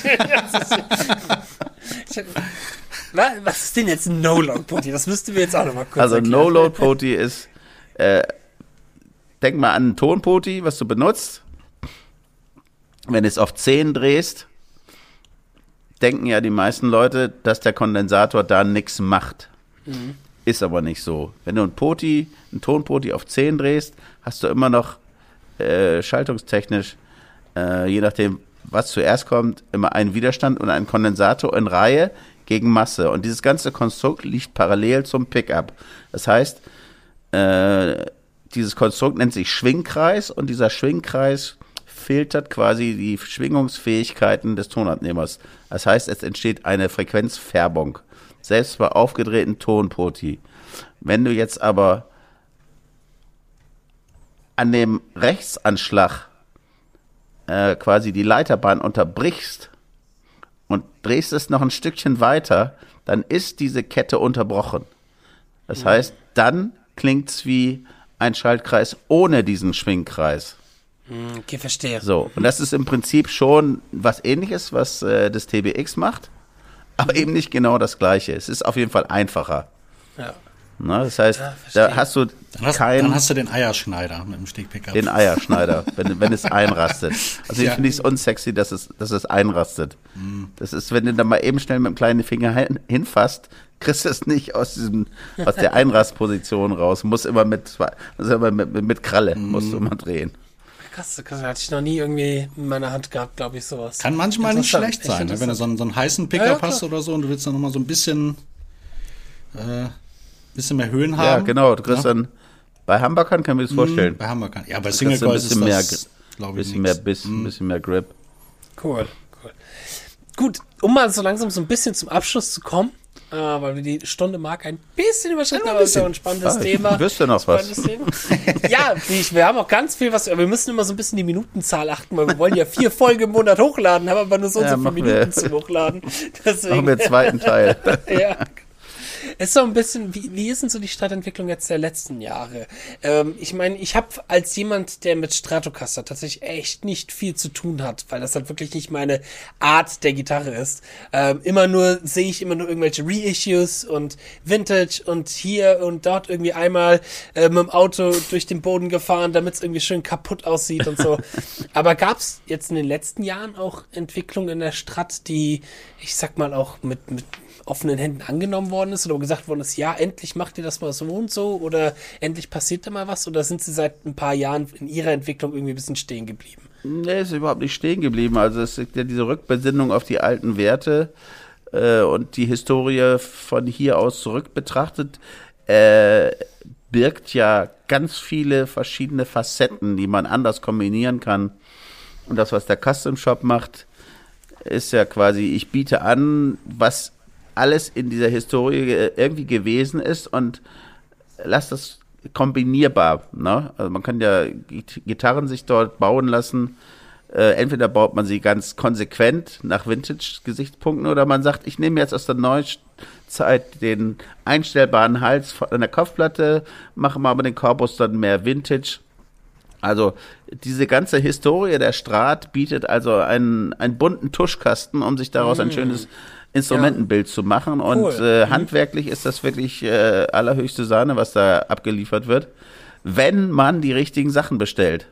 Wa- Was ist denn jetzt ein No-Load-Poti? Das müssten wir jetzt auch nochmal kurz Also erklären. No-Load-Poti ist, äh, denk mal an ein Tonpoti, was du benutzt. Wenn du es auf 10 drehst, denken ja die meisten Leute, dass der Kondensator da nichts macht. Ist aber nicht so. Wenn du ein Poti, ein Tonpoti auf 10 drehst, hast du immer noch äh, schaltungstechnisch, äh, je nachdem, was zuerst kommt, immer einen Widerstand und einen Kondensator in Reihe gegen Masse. Und dieses ganze Konstrukt liegt parallel zum Pickup. Das heißt, äh, dieses Konstrukt nennt sich Schwingkreis und dieser Schwingkreis filtert quasi die Schwingungsfähigkeiten des Tonabnehmers. Das heißt, es entsteht eine Frequenzfärbung, selbst bei aufgedrehten Tonpoti. Wenn du jetzt aber an dem Rechtsanschlag äh, quasi die Leiterbahn unterbrichst und drehst es noch ein Stückchen weiter, dann ist diese Kette unterbrochen. Das heißt, dann klingt's wie ein Schaltkreis ohne diesen Schwingkreis. Okay, verstehe. So, und das ist im Prinzip schon was ähnliches, was äh, das TBX macht, aber eben nicht genau das gleiche. Es ist auf jeden Fall einfacher. Ja. Ne? Das heißt, Ja, da hast du Dann hast, keinen dann hast du den Eierschneider mit dem Stickpickup. den Eierschneider, wenn, wenn es einrastet. Also ich Ja. finde es unsexy, dass es, dass es einrastet. Das ist, wenn du da mal eben schnell mit dem kleinen Finger hin, hinfasst, kriegst du es nicht aus diesem, aus der Einrastposition raus. Muss immer mit, zwei- also immer mit, mit, mit Kralle, musst du immer drehen. Krass, krass, hatte ich noch nie irgendwie in meiner Hand gehabt, glaube ich, sowas. Kann manchmal nicht schlecht echt sein, ne? wenn du so einen, so einen heißen Pickup Ja, ja, hast oder so und du willst dann nochmal so ein bisschen, äh, bisschen mehr Höhen Ja, haben. genau. Du kriegst Ja? dann, bei Hamburgern kann ich mir das vorstellen. Bei Hamburg kann. Ja, bei Single Coils ist bisschen mehr, das, glaube ich, bisschen mehr nix. Biss, ein bisschen mehr Grip. Cool, cool. Gut, um mal so langsam so ein bisschen zum Abschluss zu kommen, äh, weil wir die Stunde Mark ein bisschen überschritten, Ja, ein aber es ist ja ein spannendes Ah, Thema. wüsste noch was. Ja, ich, wir haben auch ganz viel was, wir müssen immer so ein bisschen die Minutenzahl achten, weil wir wollen ja vier Folgen im Monat hochladen, haben aber nur so und Ja, so viele. Minuten zum Hochladen. Deswegen, Machen wir den zweiten Teil. ja. Ist so ein bisschen, wie, wie ist denn so die Stadtentwicklung jetzt der letzten Jahre? Ähm, ich meine, ich habe als jemand, der mit Stratocaster tatsächlich echt nicht viel zu tun hat, weil das halt wirklich nicht meine Art der Gitarre ist. Ähm, immer nur sehe ich immer nur irgendwelche Reissues und Vintage und hier und dort irgendwie einmal äh, mit dem Auto durch den Boden gefahren, damit es irgendwie schön kaputt aussieht und so. Aber gab es jetzt in den letzten Jahren auch Entwicklungen in der Strat, die, ich sag mal, auch mit, mit offenen Händen angenommen worden ist oder gesagt worden ist, ja, endlich macht ihr das mal so und so oder endlich passiert da mal was oder sind sie seit ein paar Jahren in ihrer Entwicklung irgendwie ein bisschen stehen geblieben? Nee, ist überhaupt nicht stehen geblieben. Also es ist ja diese Rückbesinnung auf die alten Werte äh, und die Historie von hier aus zurück betrachtet, äh, birgt ja ganz viele verschiedene Facetten, die man anders kombinieren kann. Und das, was der Custom Shop macht, ist ja quasi, ich biete an, was alles in dieser Historie äh, irgendwie gewesen ist und lass das kombinierbar. Ne? Also man kann ja Git- Gitarren sich dort bauen lassen. Äh, entweder baut man sie ganz konsequent nach Vintage-Gesichtspunkten oder man sagt, ich nehme jetzt aus der Neuzeit den einstellbaren Hals von der Kopfplatte, mache mal aber den Korpus dann mehr Vintage. Also diese ganze Historie der Strat bietet also einen, einen bunten Tuschkasten, um sich daraus ein schönes Instrumentenbild zu machen. Und Cool. äh, handwerklich ist das wirklich äh, allerhöchste Sahne, was da abgeliefert wird, wenn man die richtigen Sachen bestellt.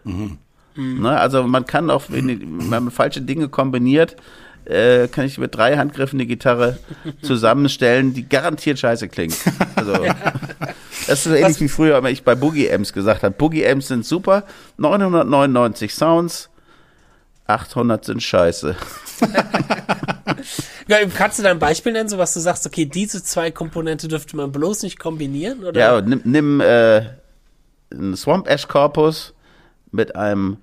Ne, also man kann auch, wenn, die- wenn man falsche Dinge kombiniert, äh, kann ich mit drei Handgriffen die Gitarre zusammenstellen, die garantiert scheiße klingt. Also, das ist so ähnlich wie früher, wenn ich bei Boogie Amps gesagt habe. Boogie Amps sind super, 999 Sounds, 800 sind scheiße. Ja, kannst du da ein Beispiel nennen, so was du sagst, okay, diese zwei Komponente dürfte man bloß nicht kombinieren? Oder? Ja, nimm, nimm äh, ein Swamp Ash Korpus mit einem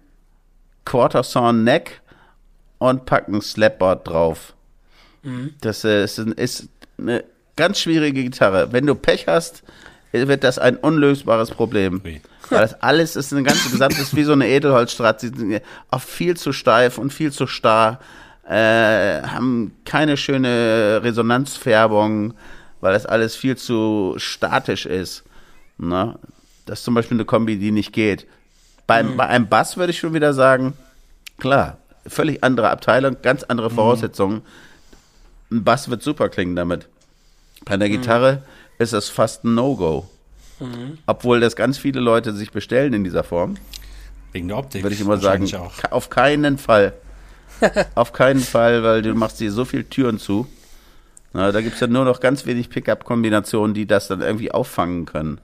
Quarter Sawn Neck und packen Slapboard drauf. Das ist, ist eine ganz schwierige Gitarre. Wenn du Pech hast, wird das ein unlösbares Problem. Ui. Weil das alles ist eine ganze Gesamt ist wie so eine Edelholzstrat. Sie sind oft viel zu steif und viel zu starr, äh, haben keine schöne Resonanzfärbung, weil das alles viel zu statisch ist. Ne? Das ist zum Beispiel eine Kombi, die nicht geht. Beim, Bei einem Bass würde ich schon wieder sagen, klar, völlig andere Abteilung, ganz andere Voraussetzungen. Ein Bass wird super klingen damit. Bei der Gitarre ist es fast ein No-Go. Obwohl das ganz viele Leute sich bestellen in dieser Form, Wegen der Optik. würde ich immer sagen, auf keinen Fall. auf keinen Fall, weil du machst dir so viele Türen zu. Na, da gibt es ja nur noch ganz wenig Pickup-Kombinationen, die das dann irgendwie auffangen können.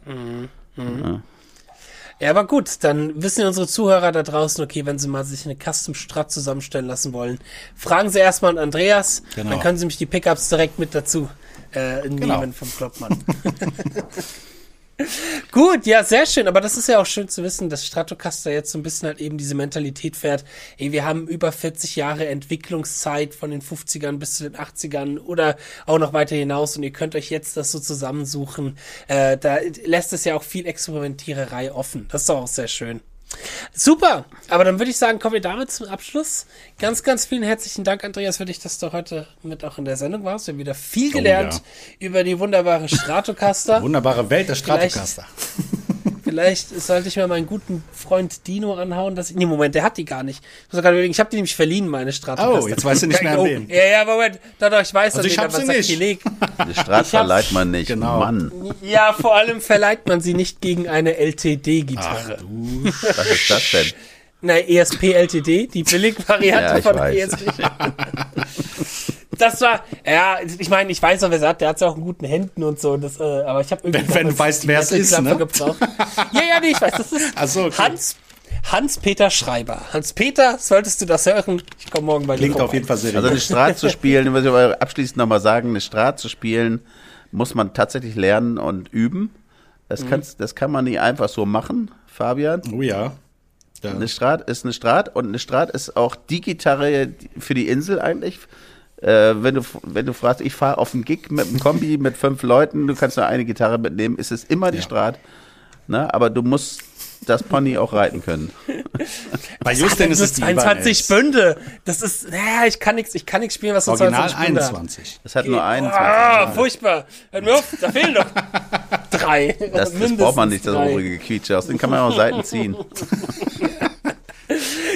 Ja, aber gut, dann wissen unsere Zuhörer da draußen, okay, wenn sie mal sich eine Custom Strat zusammenstellen lassen wollen, fragen sie erstmal an Andreas, Genau. dann können sie mich die Pickups direkt mit dazu äh, nehmen Genau. vom Kloppmann. Gut, ja, sehr schön. Aber das ist ja auch schön zu wissen, dass Stratocaster jetzt so ein bisschen halt eben diese Mentalität fährt. Ey, wir haben über 40 Jahre Entwicklungszeit von den 50ern bis zu den 80ern oder auch noch weiter hinaus und ihr könnt euch jetzt das so zusammensuchen. Äh, da lässt es ja auch viel Experimentiererei offen. Das ist doch auch sehr schön. Super, aber dann würde ich sagen, kommen wir damit zum Abschluss. Ganz, ganz vielen herzlichen Dank, Andreas, für dich, dass du heute mit auch in der Sendung warst. Wir haben wieder viel Oh, gelernt über die wunderbare Stratocaster. Wunderbare Welt der Stratocaster. Vielleicht sollte ich mal meinen guten Freund Dino anhauen, dass ich. Nee, Moment, der hat die gar nicht. Ich muss gerade überlegen, ich habe die nämlich verliehen, meine Stratocaster. Oh, jetzt weißt du nicht mehr an oh, wen. Ja, ja, Moment. Doch, doch, ich weiß Also ich an hab wen, sie nicht. Sakrileg. Die Strat verleiht man nicht. Genau. Mann, Ja, vor allem verleiht man sie nicht gegen eine LTD-Gitarre. Du was ist das denn? Na, ESP LTD, die Billigvariante Ja, von weiß. ESP. das war, ja, ich meine, ich weiß noch, wer sagt, der hat ja auch in guten Händen und so, das, äh, aber ich habe irgendwie. Wenn- wenn du weißt, wer es ist, ne? Gebraucht. Ja, ja, nee, ich weiß, das ist so, okay. Hans, Hans-Peter Schreiber. Hans-Peter, solltest du das hören, ich komme morgen bei dir klingt vorbei. auf jeden Fall seriös. Also eine Strat zu spielen, muss ich aber abschließend nochmal sagen, eine Strat zu spielen, muss man tatsächlich lernen und üben. Das, kannst, das kann man nie einfach so machen, Fabian. oh ja. ja. Eine Strat ist eine Strat und eine Strat ist auch die Gitarre für die Insel eigentlich. Äh, wenn, du, wenn du fragst, ich fahre auf einen Gig mit einem Kombi mit fünf Leuten, du kannst nur eine Gitarre mitnehmen, ist es immer die Ja. Strat. Ne? Aber du musst das Pony auch reiten können. Bei Hat Justin ist es die 22 Ibanez. Bünde. Das ist, naja, ich kann nichts, ich kann nichts spielen, was so Original 22 Bünde hat. 21. Das hat nur 21. Ah, furchtbar. Hör mir auf, da fehlen noch drei. Das, das braucht man nicht, das drei. obrige Quietsche. Aus dem kann man auch Seiten ziehen.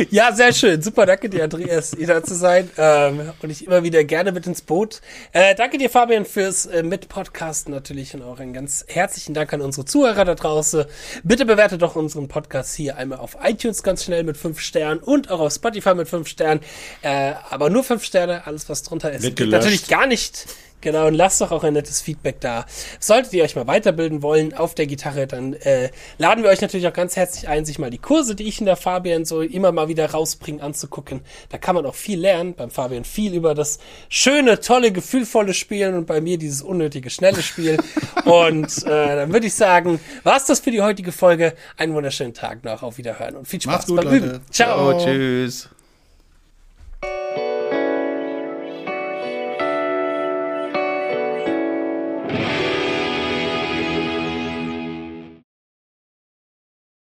Ja, sehr schön. Super, danke dir, Andreas, hier da zu sein. Ähm, und ich immer wieder gerne mit ins Boot. Äh, danke dir, Fabian, fürs äh, Mitpodcasten natürlich und auch einen ganz herzlichen Dank an unsere Zuhörer da draußen. Bitte bewertet doch unseren Podcast hier einmal auf iTunes ganz schnell mit fünf Sternen und auch auf Spotify mit fünf Sternen. Äh, aber nur fünf Sterne, alles was drunter ist. Natürlich gar nicht. Genau, und lasst doch auch ein nettes Feedback da. Solltet ihr euch mal weiterbilden wollen auf der Gitarre, dann äh, laden wir euch natürlich auch ganz herzlich ein, sich mal die Kurse, die ich in der Fabian so immer mal wieder rausbringe, anzugucken. Da kann man auch viel lernen. Beim Fabian viel über das schöne, tolle, gefühlvolle Spielen und bei mir dieses unnötige, schnelle Spiel. und äh, dann würde ich sagen, war's das für die heutige Folge. Einen wunderschönen Tag noch. Auf Wiederhören und viel Spaß Macht's gut, beim Leute. Üben. Ciao. Oh, tschüss.